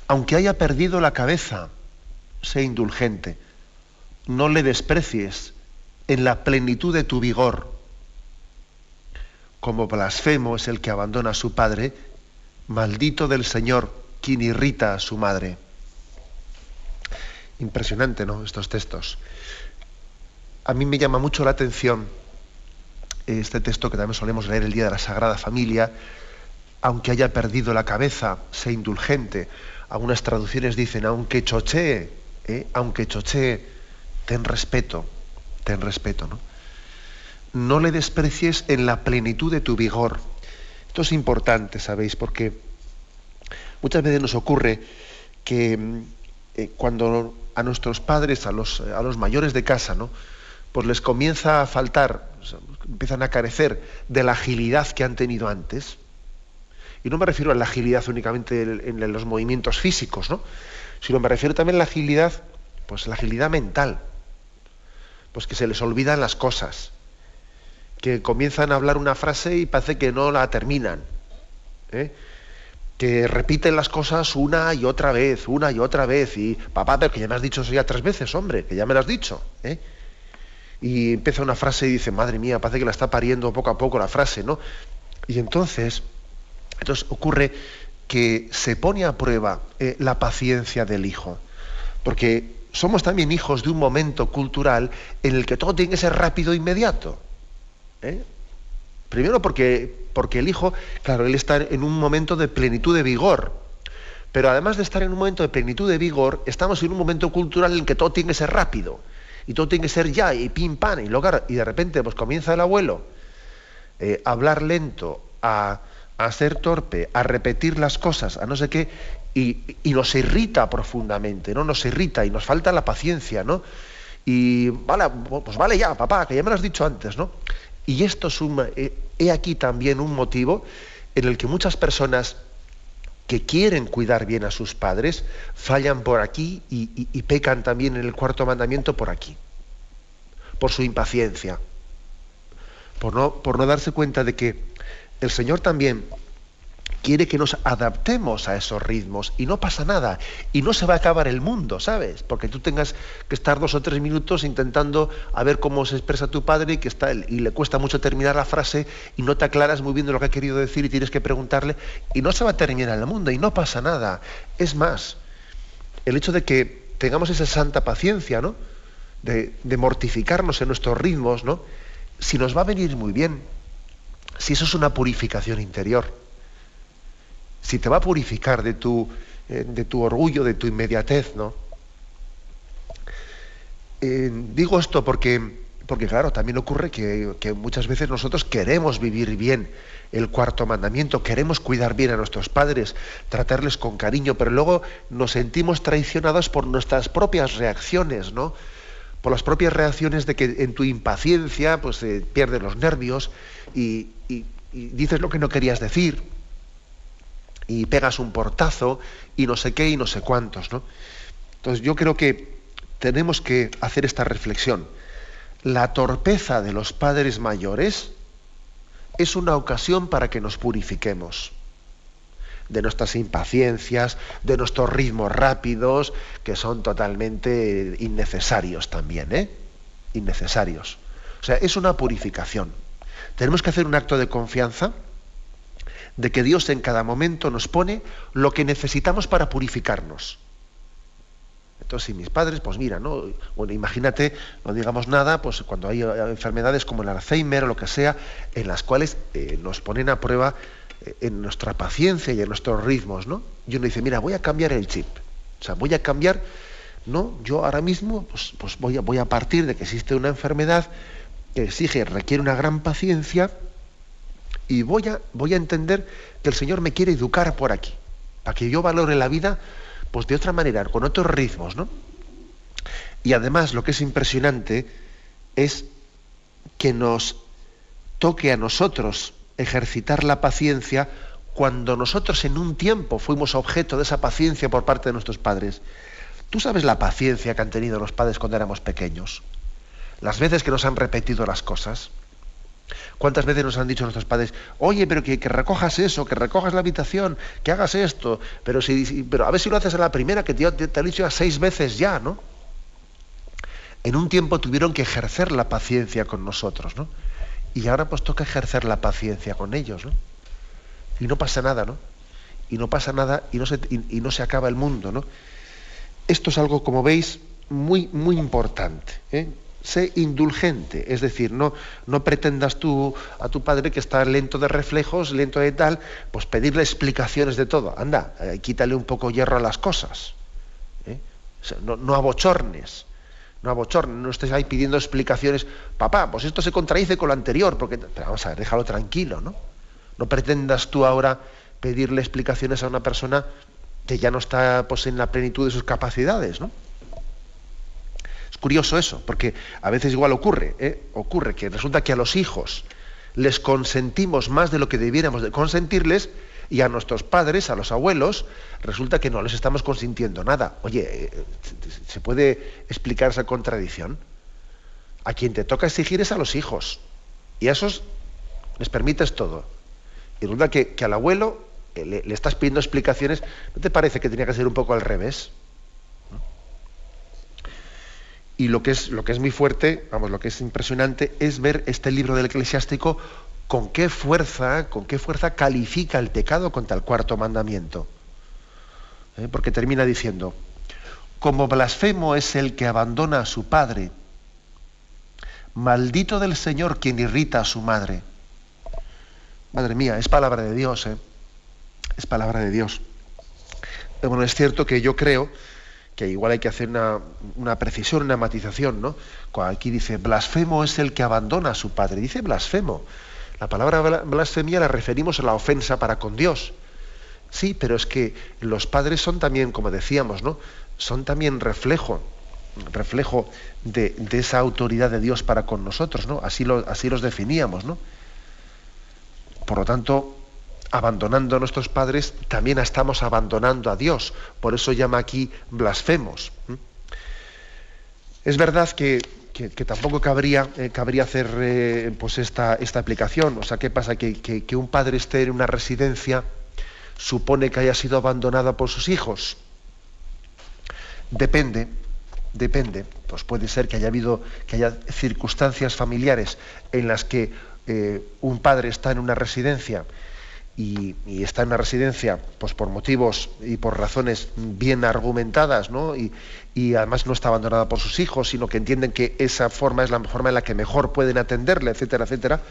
Aunque haya perdido la cabeza, sé indulgente no le desprecies en la plenitud de tu vigor. Como blasfemo es el que abandona a su padre, maldito del Señor quien irrita a su madre. Impresionante, ¿no? Estos textos. A mí me llama mucho la atención este texto que también solemos leer el día de la Sagrada Familia, aunque haya perdido la cabeza, sé indulgente. Algunas traducciones dicen, aunque chochee, ¿eh? aunque chochee, ten respeto, ten respeto, ¿no? No le desprecies en la plenitud de tu vigor. Esto es importante, ¿sabéis? Porque muchas veces nos ocurre que mm, eh, cuando a nuestros padres, a los, a los, mayores de casa, ¿no? Pues les comienza a faltar, empiezan a carecer de la agilidad que han tenido antes. Y no me refiero a la agilidad únicamente en, en los movimientos físicos, ¿no? Sino me refiero también a la agilidad Pues la agilidad mental. Pues que se les olvidan las cosas. Que comienzan a hablar una frase y parece que no la terminan. ¿eh? Que repiten las cosas una y otra vez, una y otra vez. Y papá, pero que ya me has dicho eso ya tres veces, hombre, que ya me lo has dicho. ¿eh? Y empieza una frase y dice, madre mía, parece que la está pariendo poco a poco la frase, ¿no? Y entonces, entonces ocurre que se pone a prueba eh, la paciencia del hijo. Porque somos también hijos de un momento cultural en el que todo tiene que ser rápido e inmediato. ¿eh? Primero porque, porque el hijo, claro, él está en un momento de plenitud de vigor. Pero además de estar en un momento de plenitud de vigor, estamos en un momento cultural en el que todo tiene que ser rápido. Y todo tiene que ser ya, y pim, pam, y, luego, y de repente pues comienza el abuelo eh, a hablar lento, a, a ser torpe, a repetir las cosas, a no sé qué, y, nos irrita profundamente, ¿no? Nos irrita y nos falta la paciencia, ¿no? Y vale, pues vale ya, papá, que ya me lo has dicho antes, ¿no? Y esto es eh, he aquí también un motivo en el que muchas personas que quieren cuidar bien a sus padres fallan por aquí y, y pecan también en el cuarto mandamiento por aquí, por su impaciencia, por no, por no darse cuenta de que el Señor también quiere que nos adaptemos a esos ritmos y no pasa nada y no se va a acabar el mundo, ¿sabes? Porque tú tengas que estar dos o tres minutos intentando a ver cómo se expresa tu padre y que está y le cuesta mucho terminar la frase y no te aclaras muy bien de lo que ha querido decir y tienes que preguntarle y no se va a terminar el mundo y no pasa nada. Es más, el hecho de que tengamos esa santa paciencia, ¿no? De, de mortificarnos en nuestros ritmos, ¿no? Si nos va a venir muy bien, si eso es una purificación interior, si te va a purificar de tu, eh, de tu orgullo, de tu inmediatez, ¿no? Eh, digo esto porque, porque, claro, también ocurre que, muchas veces nosotros queremos vivir bien el cuarto mandamiento, queremos cuidar bien a nuestros padres, tratarles con cariño, pero luego nos sentimos traicionados por nuestras propias reacciones, ¿no? por las propias reacciones de que en tu impaciencia pues eh, pierdes los nervios y, dices lo que no querías decir y pegas un portazo y no sé qué y no sé cuántos. ¿no? Entonces yo creo que tenemos que hacer esta reflexión. La torpeza de los padres mayores es una ocasión para que nos purifiquemos de nuestras impaciencias, de nuestros ritmos rápidos, que son totalmente innecesarios también, ¿eh? Innecesarios. O sea, es una purificación. Tenemos que hacer un acto de confianza de que Dios en cada momento nos pone lo que necesitamos para purificarnos. Entonces, si mis padres, pues mira, ¿no? Bueno, imagínate, no digamos nada, pues cuando hay enfermedades como el Alzheimer o lo que sea, en las cuales eh, nos ponen a prueba en nuestra paciencia y en nuestros ritmos, ¿no? Y uno dice, mira, voy a cambiar el chip. O sea, voy a cambiar, ¿no? Yo ahora mismo, pues, pues voy, voy a partir de que existe una enfermedad que exige, requiere una gran paciencia, y voy a, voy a entender que el Señor me quiere educar por aquí, para que yo valore la vida, pues de otra manera, con otros ritmos, ¿no? Y además, lo que es impresionante es que nos toque a nosotros ejercitar la paciencia cuando nosotros en un tiempo fuimos objeto de esa paciencia por parte de nuestros padres. Tú sabes la paciencia que han tenido los padres cuando éramos pequeños. Las veces que nos han repetido las cosas. ¿Cuántas veces nos han dicho nuestros padres, oye, pero que, recojas eso, que recojas la habitación, que hagas esto, pero, pero a ver si lo haces a la primera, que te, te, he dicho ya seis veces ya, ¿no? En un tiempo tuvieron que ejercer la paciencia con nosotros, ¿no? Y ahora pues toca ejercer la paciencia con ellos, ¿no? Y no pasa nada, ¿no? Y no pasa nada y no se, y, no se acaba el mundo, ¿no? Esto es algo, como veis, muy, muy importante. ¿eh? Sé indulgente, es decir, no, no pretendas tú a tu padre que está lento de reflejos, lento de tal, pues pedirle explicaciones de todo. Anda, eh, quítale un poco hierro a las cosas. ¿eh? no, abochornes no abochorne, no estés ahí pidiendo explicaciones, papá, pues esto se contradice con lo anterior, porque, vamos a ver, déjalo tranquilo, ¿no? No pretendas tú ahora pedirle explicaciones a una persona que ya no está pues, en la plenitud de sus capacidades, ¿no? Curioso eso, porque a veces igual ocurre, ¿eh? ocurre que resulta que a los hijos les consentimos más de lo que debiéramos de consentirles, Y a nuestros padres, a los abuelos, resulta que no les estamos consintiendo nada. Oye, eh, ¿se puede explicar esa contradicción? A quien te toca exigir es a los hijos. Y a esos les permites todo. Y resulta que, al abuelo eh, le, le, estás pidiendo explicaciones. ¿No te parece que tenía que ser un poco al revés? Y lo que es, lo que es muy fuerte, vamos, lo que es impresionante, es ver este libro del eclesiástico con qué fuerza, con qué fuerza califica el pecado contra el cuarto mandamiento. ¿Eh? Porque termina diciendo, como blasfemo es el que abandona a su padre, maldito del Señor quien irrita a su madre. Madre mía, es palabra de Dios, ¿eh? es palabra de Dios. Bueno, es cierto que yo creo que igual hay que hacer una, precisión, una matización, ¿no? Aquí dice, blasfemo es el que abandona a su padre. Dice blasfemo. La palabra blasfemia la referimos a la ofensa para con Dios. Sí, pero es que los padres son también, como decíamos, ¿no? Son también reflejo, reflejo de, esa autoridad de Dios para con nosotros, ¿no? Así, lo, así los definíamos, ¿no? Por lo tanto, abandonando a nuestros padres, también estamos abandonando a Dios. Por eso llama aquí blasfemos. Es verdad que, tampoco cabría, eh, cabría hacer eh, pues esta, esta, aplicación. O sea, ¿qué pasa? Que, un padre esté en una residencia supone que haya sido abandonada por sus hijos. Depende, depende. Pues puede ser que haya habido, que haya circunstancias familiares en las que eh, un padre está en una residencia y, está en una residencia pues por motivos y por razones bien argumentadas, ¿no? Y, además no está abandonada por sus hijos, sino que entienden que esa forma es la forma en la que mejor pueden atenderle, etcétera, etcétera,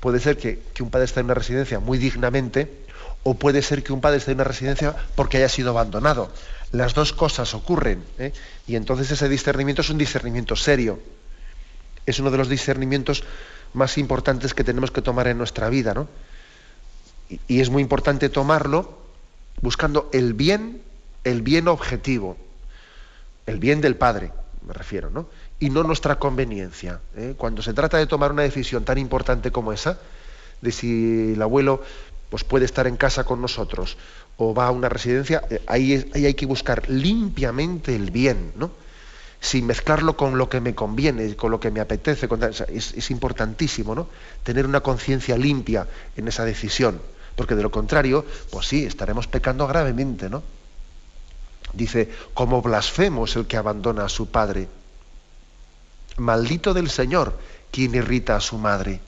puede ser que, un padre esté en una residencia muy dignamente, o puede ser que un padre esté en una residencia porque haya sido abandonado. Las dos cosas ocurren, ¿eh? y entonces ese discernimiento es un discernimiento serio. Es uno de los discernimientos más importantes que tenemos que tomar en nuestra vida, ¿no? Y es muy importante tomarlo buscando el bien, el bien objetivo, el bien del Padre, me refiero, ¿no? Y no nuestra conveniencia. ¿eh? Cuando se trata de tomar una decisión tan importante como esa, de si el abuelo pues, puede estar en casa con nosotros o va a una residencia, eh, ahí, hay que buscar limpiamente el bien, ¿no? sin mezclarlo con lo que me conviene, con lo que me apetece. es, es importantísimo, ¿no? Tener una conciencia limpia en esa decisión porque de lo contrario, pues sí, estaremos pecando gravemente, ¿no? Dice, como blasfemo es el que abandona a su padre. Maldito del Señor quien irrita a su madre.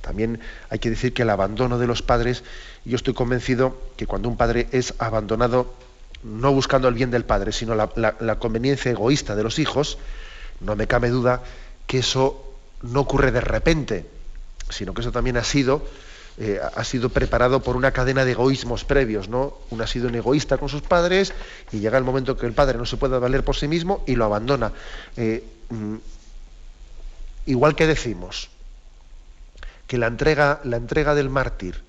También hay que decir que el abandono de los padres, yo estoy convencido que cuando un padre es abandonado, no buscando el bien del padre, sino la, la conveniencia egoísta de los hijos, no me cabe duda que eso no ocurre de repente, sino que eso también ha sido eh, ha sido preparado por una cadena de egoísmos previos, ¿no? Uno ha sido un egoísta con sus padres y llega el momento que el padre no se puede valer por sí mismo y lo abandona. Eh, mm, igual que decimos que la entrega, la entrega del mártir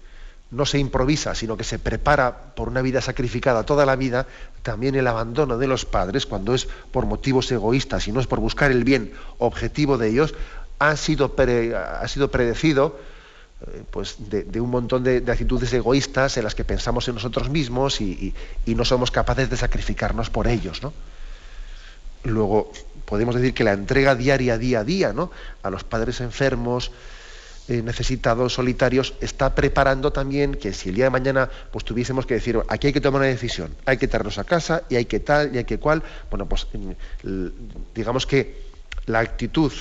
no se improvisa, sino que se prepara por una vida sacrificada toda la vida, también el abandono de los padres, cuando es por motivos egoístas y no es por buscar el bien objetivo de ellos, ha sido, ha sido predecido pues de, un montón de, actitudes egoístas en las que pensamos en nosotros mismos y, no somos capaces de sacrificarnos por ellos. ¿no? Luego, podemos decir que la entrega diaria, día a día, ¿no? a los padres enfermos, eh, necesitados, solitarios, está preparando también que si el día de mañana pues tuviésemos que decir, aquí hay que tomar una decisión, hay que traerlos a casa y hay que tal y hay que cual, bueno, pues digamos que la actitud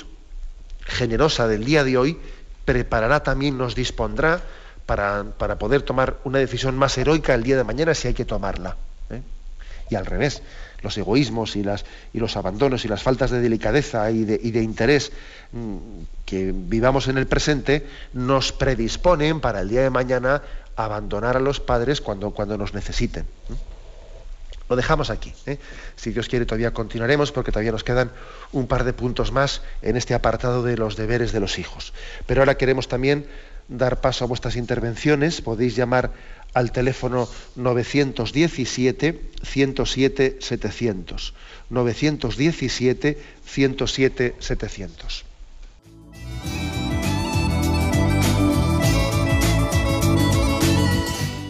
generosa del día de hoy preparará también, nos dispondrá para, poder tomar una decisión más heroica el día de mañana si hay que tomarla. ¿eh? Y al revés, los egoísmos y, las, y, los abandonos y las faltas de delicadeza y de, y de interés mm, que vivamos en el presente nos predisponen para el día de mañana abandonar a los padres cuando, cuando nos necesiten. ¿eh? Lo dejamos aquí. ¿eh? Si Dios quiere, todavía continuaremos porque todavía nos quedan un par de puntos más en este apartado de los deberes de los hijos. Pero ahora queremos también dar paso a vuestras intervenciones. Podéis llamar al teléfono 917-107-700. 917-107-700.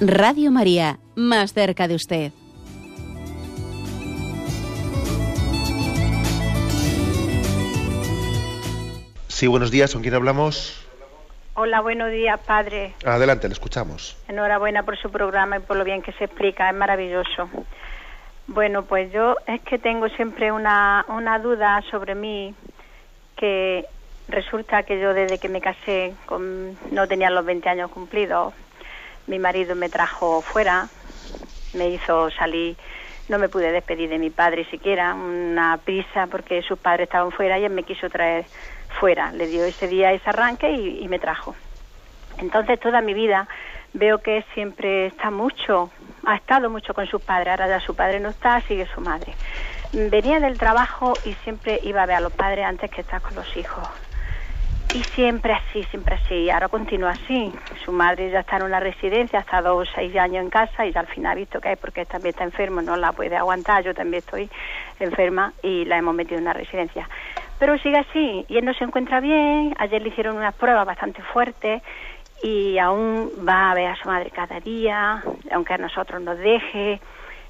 Radio María, más cerca de usted. Sí, buenos días, ¿con quién hablamos? Hola, buenos días, padre. Adelante, le escuchamos. Enhorabuena por su programa y por lo bien que se explica, es maravilloso. Bueno, pues yo es que tengo siempre una, una duda sobre mí, que resulta que yo desde que me casé con, no tenía los 20 años cumplidos, mi marido me trajo fuera, me hizo salir, no me pude despedir de mi padre siquiera, una prisa porque sus padres estaban fuera y él me quiso traer fuera. Le dio ese día ese arranque y, me trajo. Entonces toda mi vida veo que siempre está mucho, ha estado mucho con su padre, ahora ya su padre no está, sigue su madre. Venía del trabajo y siempre iba a ver a los padres antes que estar con los hijos. Y siempre así, siempre así. Ahora continúa así. Su madre ya está en una residencia, ha estado seis años en casa y ya al final ha visto que es porque también está enfermo, no la puede aguantar. Yo también estoy enferma y la hemos metido en una residencia. Pero sigue así y él no se encuentra bien. Ayer le hicieron unas pruebas bastante fuertes y aún va a ver a su madre cada día, aunque a nosotros nos deje.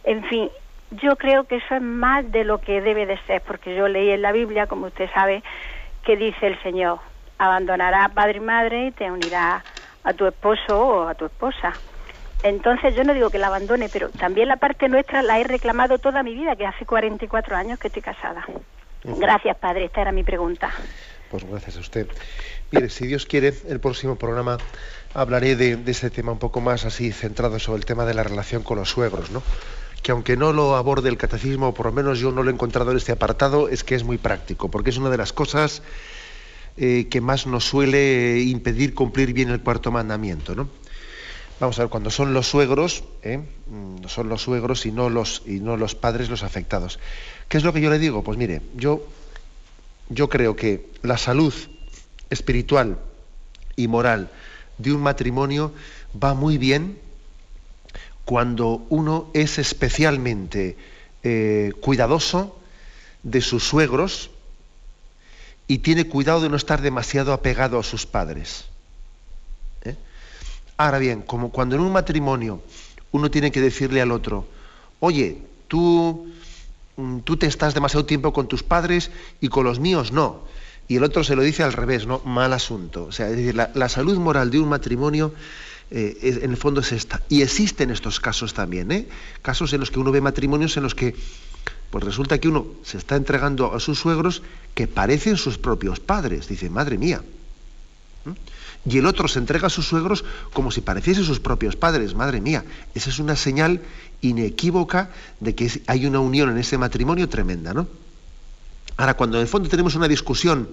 En fin, yo creo que eso es más de lo que debe de ser, porque yo leí en la Biblia, como usted sabe, que dice el Señor, abandonará padre y madre y te unirá a tu esposo o a tu esposa. Entonces yo no digo que la abandone, pero también la parte nuestra la he reclamado toda mi vida, que hace 44 años que estoy casada. Gracias, padre. Esta era mi pregunta. Pues gracias a usted. Mire, si Dios quiere, el próximo programa hablaré de, de ese tema un poco más así centrado sobre el tema de la relación con los suegros, ¿no? que aunque no lo aborde el catecismo, por lo menos yo no lo he encontrado en este apartado, es que es muy práctico, porque es una de las cosas eh, que más nos suele impedir cumplir bien el cuarto mandamiento. ¿no? Vamos a ver, cuando son los suegros, ¿eh? Mm, son los suegros y no los, y no los padres los afectados. ¿Qué es lo que yo le digo? Pues mire, yo, yo creo que la salud espiritual y moral de un matrimonio va muy bien cuando uno es especialmente eh, cuidadoso de sus suegros y tiene cuidado de no estar demasiado apegado a sus padres. ¿eh? Ahora bien, como cuando en un matrimonio uno tiene que decirle al otro, oye, tú Mm, tú te estás demasiado tiempo con tus padres y con los míos no. Y el otro se lo dice al revés, ¿no? Mal asunto. O sea, es decir, la, salud moral de un matrimonio eh, en el fondo es esta. Y existen estos casos también, ¿eh? Casos en los que uno ve matrimonios en los que pues resulta que uno se está entregando a sus suegros que parecen sus propios padres. Dice, madre mía. Y el otro se entrega a sus suegros como si pareciesen sus propios padres. Madre mía. Esa es una señal inequívoca de que hay una unión en ese matrimonio tremenda, ¿no? Ahora, cuando en el fondo tenemos una discusión,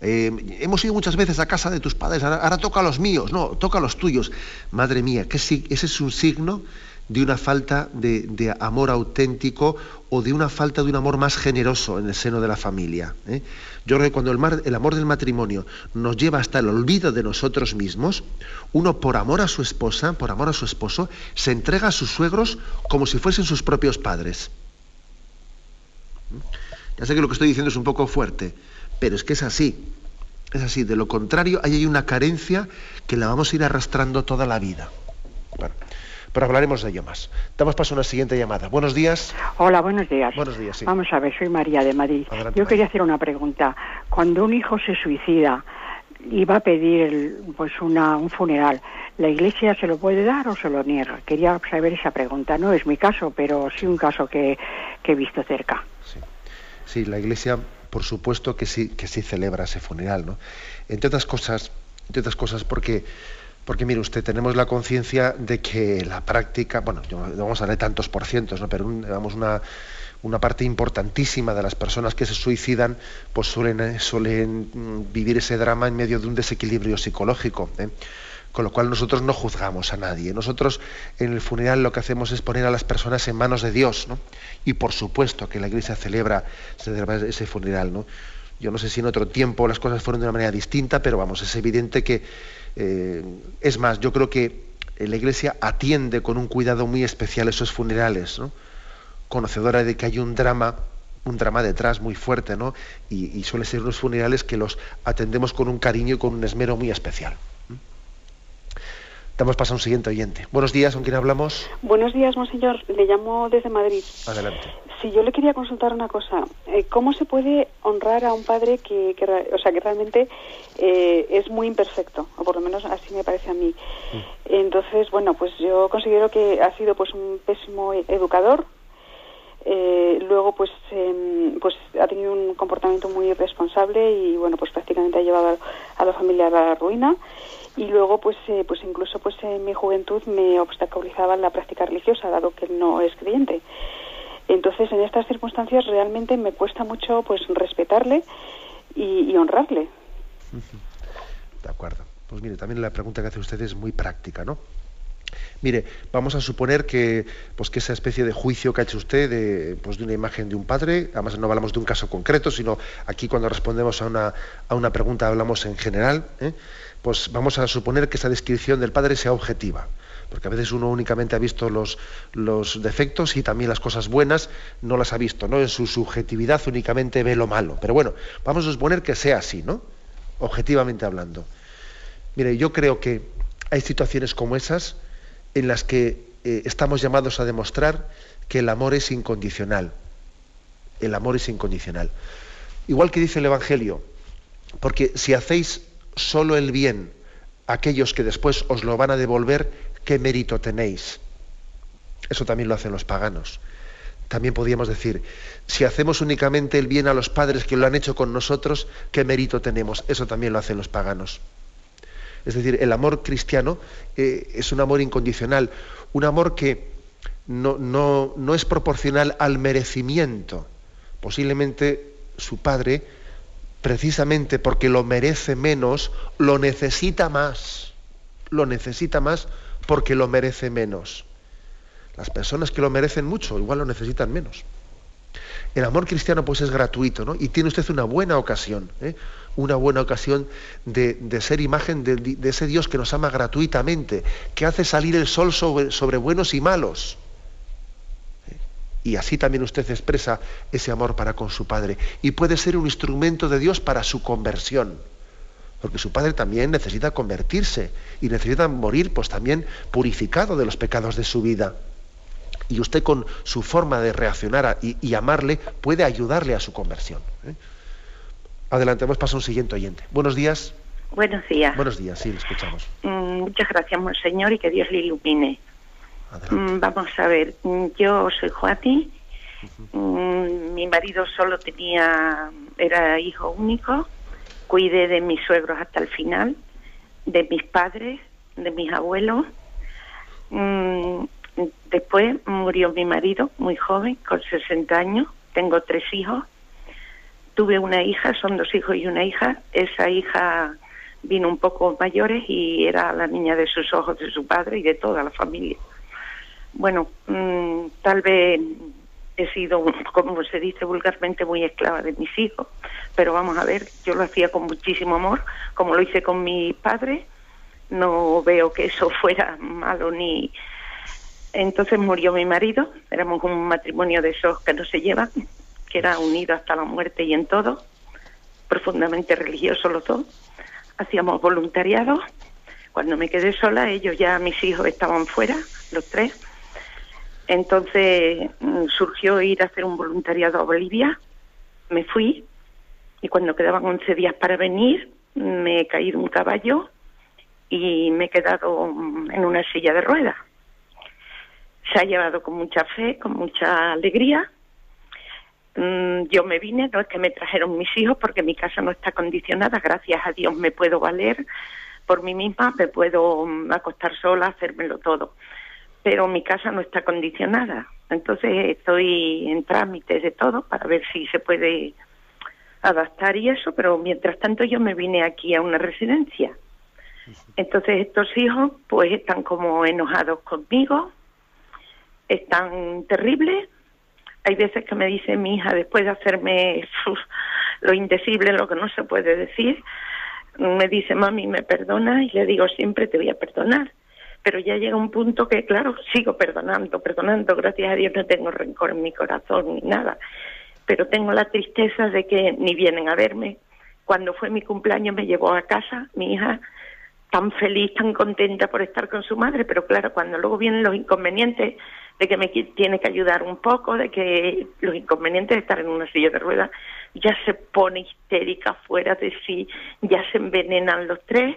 eh, hemos ido muchas veces a casa de tus padres, ahora, toca a los míos, no, toca a los tuyos. Madre mía, que ese es un signo de una falta de, amor auténtico o de una falta de un amor más generoso en el seno de la familia. ¿eh? Yo creo que cuando el, el, amor del matrimonio nos lleva hasta el olvido de nosotros mismos, uno por amor a su esposa, por amor a su esposo, se entrega a sus suegros como si fuesen sus propios padres. Ya sé que lo que estoy diciendo es un poco fuerte, pero es que es así. Es así. De lo contrario, ahí hay una carencia que la vamos a ir arrastrando toda la vida. Pero hablaremos de ello más. Damos paso a una siguiente llamada. Buenos días. Hola, buenos días. Buenos días, sí. Vamos a ver, soy María de Madrid. Yo quería hacer una pregunta. Cuando un hijo se suicida, iba a pedir pues una, un funeral. ¿La Iglesia se lo puede dar o se lo niega? Quería saber esa pregunta. No es mi caso, pero sí un caso que, he visto cerca. Sí. la Iglesia, por supuesto que sí, que sí celebra ese funeral, ¿no? Entre otras cosas, entre otras cosas porque porque mire usted, tenemos la conciencia de que la práctica, bueno, no vamos a hablar tantos por cientos, ¿no? pero una parte importantísima de las personas que se suicidan pues suelen, eh, suelen mm, vivir ese drama en medio de un desequilibrio psicológico. ¿eh? Con lo cual nosotros no juzgamos a nadie. Nosotros en el funeral lo que hacemos es poner a las personas en manos de Dios. ¿no? Y por supuesto que la Iglesia celebra, celebra ese funeral. ¿no? Yo no sé si en otro tiempo las cosas fueron de una manera distinta, pero vamos, es evidente que, eh, es más, yo creo que la Iglesia atiende con un cuidado muy especial esos funerales. ¿no? conocedora de que hay un drama, un drama detrás muy fuerte, ¿no? Y, suele ser unos funerales que los atendemos con un cariño y con un esmero muy especial. Damos paso a un siguiente oyente. Buenos días, ¿con quién hablamos? Buenos días, monseñor. Le llamo desde Madrid. Adelante. Si yo le quería consultar una cosa, eh, ¿cómo se puede honrar a un padre que, o sea, que realmente eh, es muy imperfecto, o por lo menos así me parece a mí? Mm. Entonces, bueno, pues yo considero que ha sido pues un pésimo educador, eh, luego pues em, pues ha tenido un comportamiento muy irresponsable y bueno pues prácticamente ha llevado a, la familia a la ruina. Y luego pues eh, pues incluso pues en mi juventud me obstaculizaba la práctica religiosa dado que no es creyente entonces en estas circunstancias realmente me cuesta mucho pues respetarle y, honrarle. De acuerdo. Pues mire también la pregunta que hace usted es muy práctica no Mire, vamos a suponer que, pues, que esa especie de juicio que ha hecho usted de, pues, de una imagen de un padre, además no hablamos de un caso concreto, sino aquí cuando respondemos a una, a una pregunta hablamos en general, ¿eh? pues vamos a suponer que esa descripción del padre sea objetiva porque a veces uno únicamente ha visto los, defectos y también las cosas buenas no las ha visto, ¿no? En su subjetividad únicamente ve lo malo. Pero bueno, vamos a suponer que sea así, ¿no? Objetivamente hablando. Mire, yo creo que hay situaciones como esas en las que eh, estamos llamados a demostrar que el amor es incondicional. El amor es incondicional. Igual que dice el Evangelio, porque si hacéis solo el bien a aquellos que después os lo van a devolver, ¿qué mérito tenéis? Eso también lo hacen los paganos. También podríamos decir, si hacemos únicamente el bien a los padres que lo han hecho con nosotros, ¿qué mérito tenemos? Eso también lo hacen los paganos. Es decir, el amor cristiano eh, es un amor incondicional, un amor que no, no, es proporcional al merecimiento. Posiblemente su padre, precisamente porque lo merece menos, lo necesita más. Lo necesita más porque lo merece menos. Las personas que lo merecen mucho, igual lo necesitan menos. El amor cristiano pues es gratuito, ¿no? Y tiene usted una buena ocasión, ¿eh? una buena ocasión de, ser imagen de, ese Dios que nos ama gratuitamente, que hace salir el sol sobre, buenos y malos. Y así también usted expresa ese amor para con su Padre. Y puede ser un instrumento de Dios para su conversión. Porque su Padre también necesita convertirse y necesita morir pues también purificado de los pecados de su vida. Y usted con su forma de reaccionar y, amarle puede ayudarle a su conversión. ¿eh? Adelante, hemos pasado a un siguiente oyente. Buenos días. Buenos días. Buenos días, sí, le escuchamos. Mm, muchas gracias, Monseñor, y que Dios le ilumine. Mm, vamos a ver, mm, yo soy Joati, mi marido solo tenía, era hijo único, cuidé de mis suegros hasta el final, de mis padres, de mis abuelos. después murió mi marido, muy joven, con 60 años, tengo tres hijos Tuve una hija, son dos hijos y una hija. Esa hija vino un poco mayores y era la niña de sus ojos, de su padre y de toda la familia. Bueno, mm, tal vez he sido, como se dice vulgarmente, muy esclava de mis hijos, pero vamos a ver, yo lo hacía con muchísimo amor, como lo hice con mi padre, no veo que eso fuera malo ni... Entonces murió mi marido, éramos un matrimonio de esos que no se llevan, que era unido hasta la muerte y en todo, profundamente religioso los dos. Hacíamos voluntariado. Cuando me quedé sola, ellos ya, mis hijos estaban fuera, los tres. Entonces mm, surgió ir a hacer un voluntariado a Bolivia. Me fui y cuando quedaban 11 días para venir, me he caído un caballo y me he quedado en una silla de ruedas. Se ha llevado con mucha fe, con mucha alegría. Mm, yo me vine, no es que me trajeron mis hijos porque mi casa no está condicionada, gracias a Dios me puedo valer por mí misma, me puedo mm, acostar sola, hacérmelo todo. Pero mi casa no está condicionada. Entonces estoy en trámites de todo para ver si se puede adaptar y eso, pero mientras tanto yo me vine aquí a una residencia. Entonces estos hijos pues están como enojados conmigo, están terribles. Hay veces que me dice mi hija, después de hacerme lo indecible, lo que no se puede decir, me dice, mami, ¿me perdona? Y le digo, siempre te voy a perdonar. Pero ya llega un punto que, claro, sigo perdonando, perdonando. Gracias a Dios no tengo rencor en mi corazón ni nada. Pero tengo la tristeza de que ni vienen a verme. Cuando fue mi cumpleaños me llevó a casa mi hija tan feliz, tan contenta por estar con su madre, pero claro, cuando luego vienen los inconvenientes de que me tiene que ayudar un poco, de que los inconvenientes de estar en una silla de ruedas, ya se pone histérica fuera de sí, ya se envenenan los tres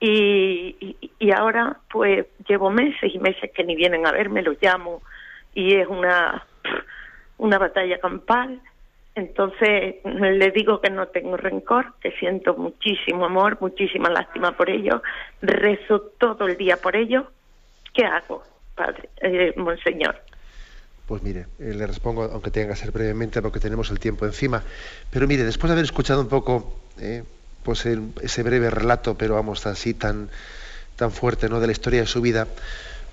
y, ahora pues llevo meses y meses que ni vienen a verme, los llamo y es una, una batalla campal. Entonces le digo que no tengo rencor, que siento muchísimo amor, muchísima lástima por ellos, rezo todo el día por ellos. ¿Qué hago, padre, eh, monseñor? Pues mire, eh, le respondo, aunque tenga que ser brevemente porque tenemos el tiempo encima. Pero mire, después de haber escuchado un poco eh, pues ese breve relato, pero vamos, así tan, tan fuerte ¿no? de la historia de su vida,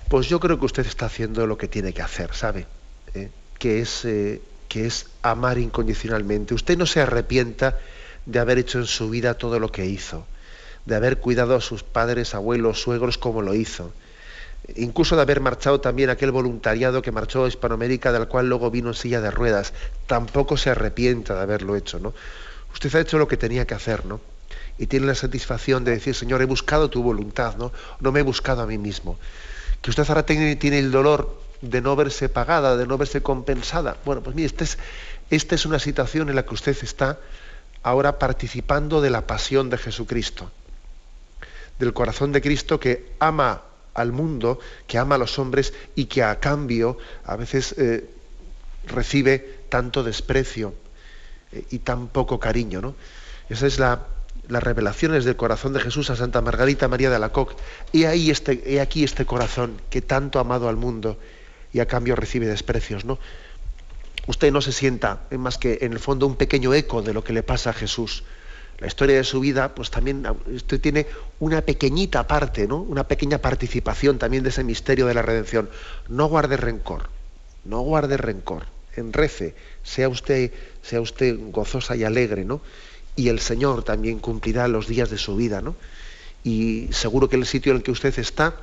pues yo creo que usted está haciendo lo que tiene que hacer, ¿sabe? Eh, que, es, que es amar incondicionalmente. Usted no se arrepienta de haber hecho en su vida todo lo que hizo, de haber cuidado a sus padres, abuelos, suegros como lo hizo incluso de haber marchado también aquel voluntariado que marchó a Hispanoamérica, del cual luego vino en silla de ruedas, tampoco se arrepienta de haberlo hecho, ¿no? Usted ha hecho lo que tenía que hacer, ¿no? Y tiene la satisfacción de decir, Señor, he buscado tu voluntad, ¿no? No me he buscado a mí mismo. Que usted ahora tiene, tiene el dolor de no verse pagada, de no verse compensada. Bueno, pues mire, esta es, esta es una situación en la que usted está ahora participando de la pasión de Jesucristo, del corazón de Cristo que ama al mundo, que ama a los hombres y que a cambio a veces eh, recibe tanto desprecio eh, y tan poco cariño. ¿no? Esa es la, las revelaciones del corazón de Jesús a Santa Margarita María de Alacoque. Y ahí este, he aquí este corazón que tanto ha amado al mundo y a cambio recibe desprecios. ¿no? Usted no se sienta más que en el fondo un pequeño eco de lo que le pasa a Jesús la historia de su vida, pues también usted tiene una pequeñita parte, ¿no? Una pequeña participación también de ese misterio de la redención. No guarde rencor, no guarde rencor. Enrece, sea usted, sea usted gozosa y alegre, ¿no? Y el Señor también cumplirá los días de su vida, ¿no? Y seguro que el sitio en el que usted está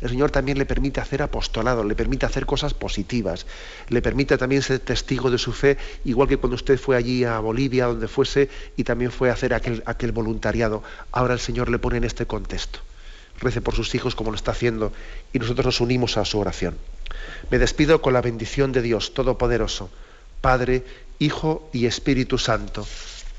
el Señor también le permite hacer apostolado, le permite hacer cosas positivas, le permite también ser testigo de su fe, igual que cuando usted fue allí a Bolivia, donde fuese, y también fue a hacer aquel, aquel voluntariado. Ahora el Señor le pone en este contexto. Rece por sus hijos como lo está haciendo y nosotros nos unimos a su oración. Me despido con la bendición de Dios Todopoderoso, Padre, Hijo y Espíritu Santo.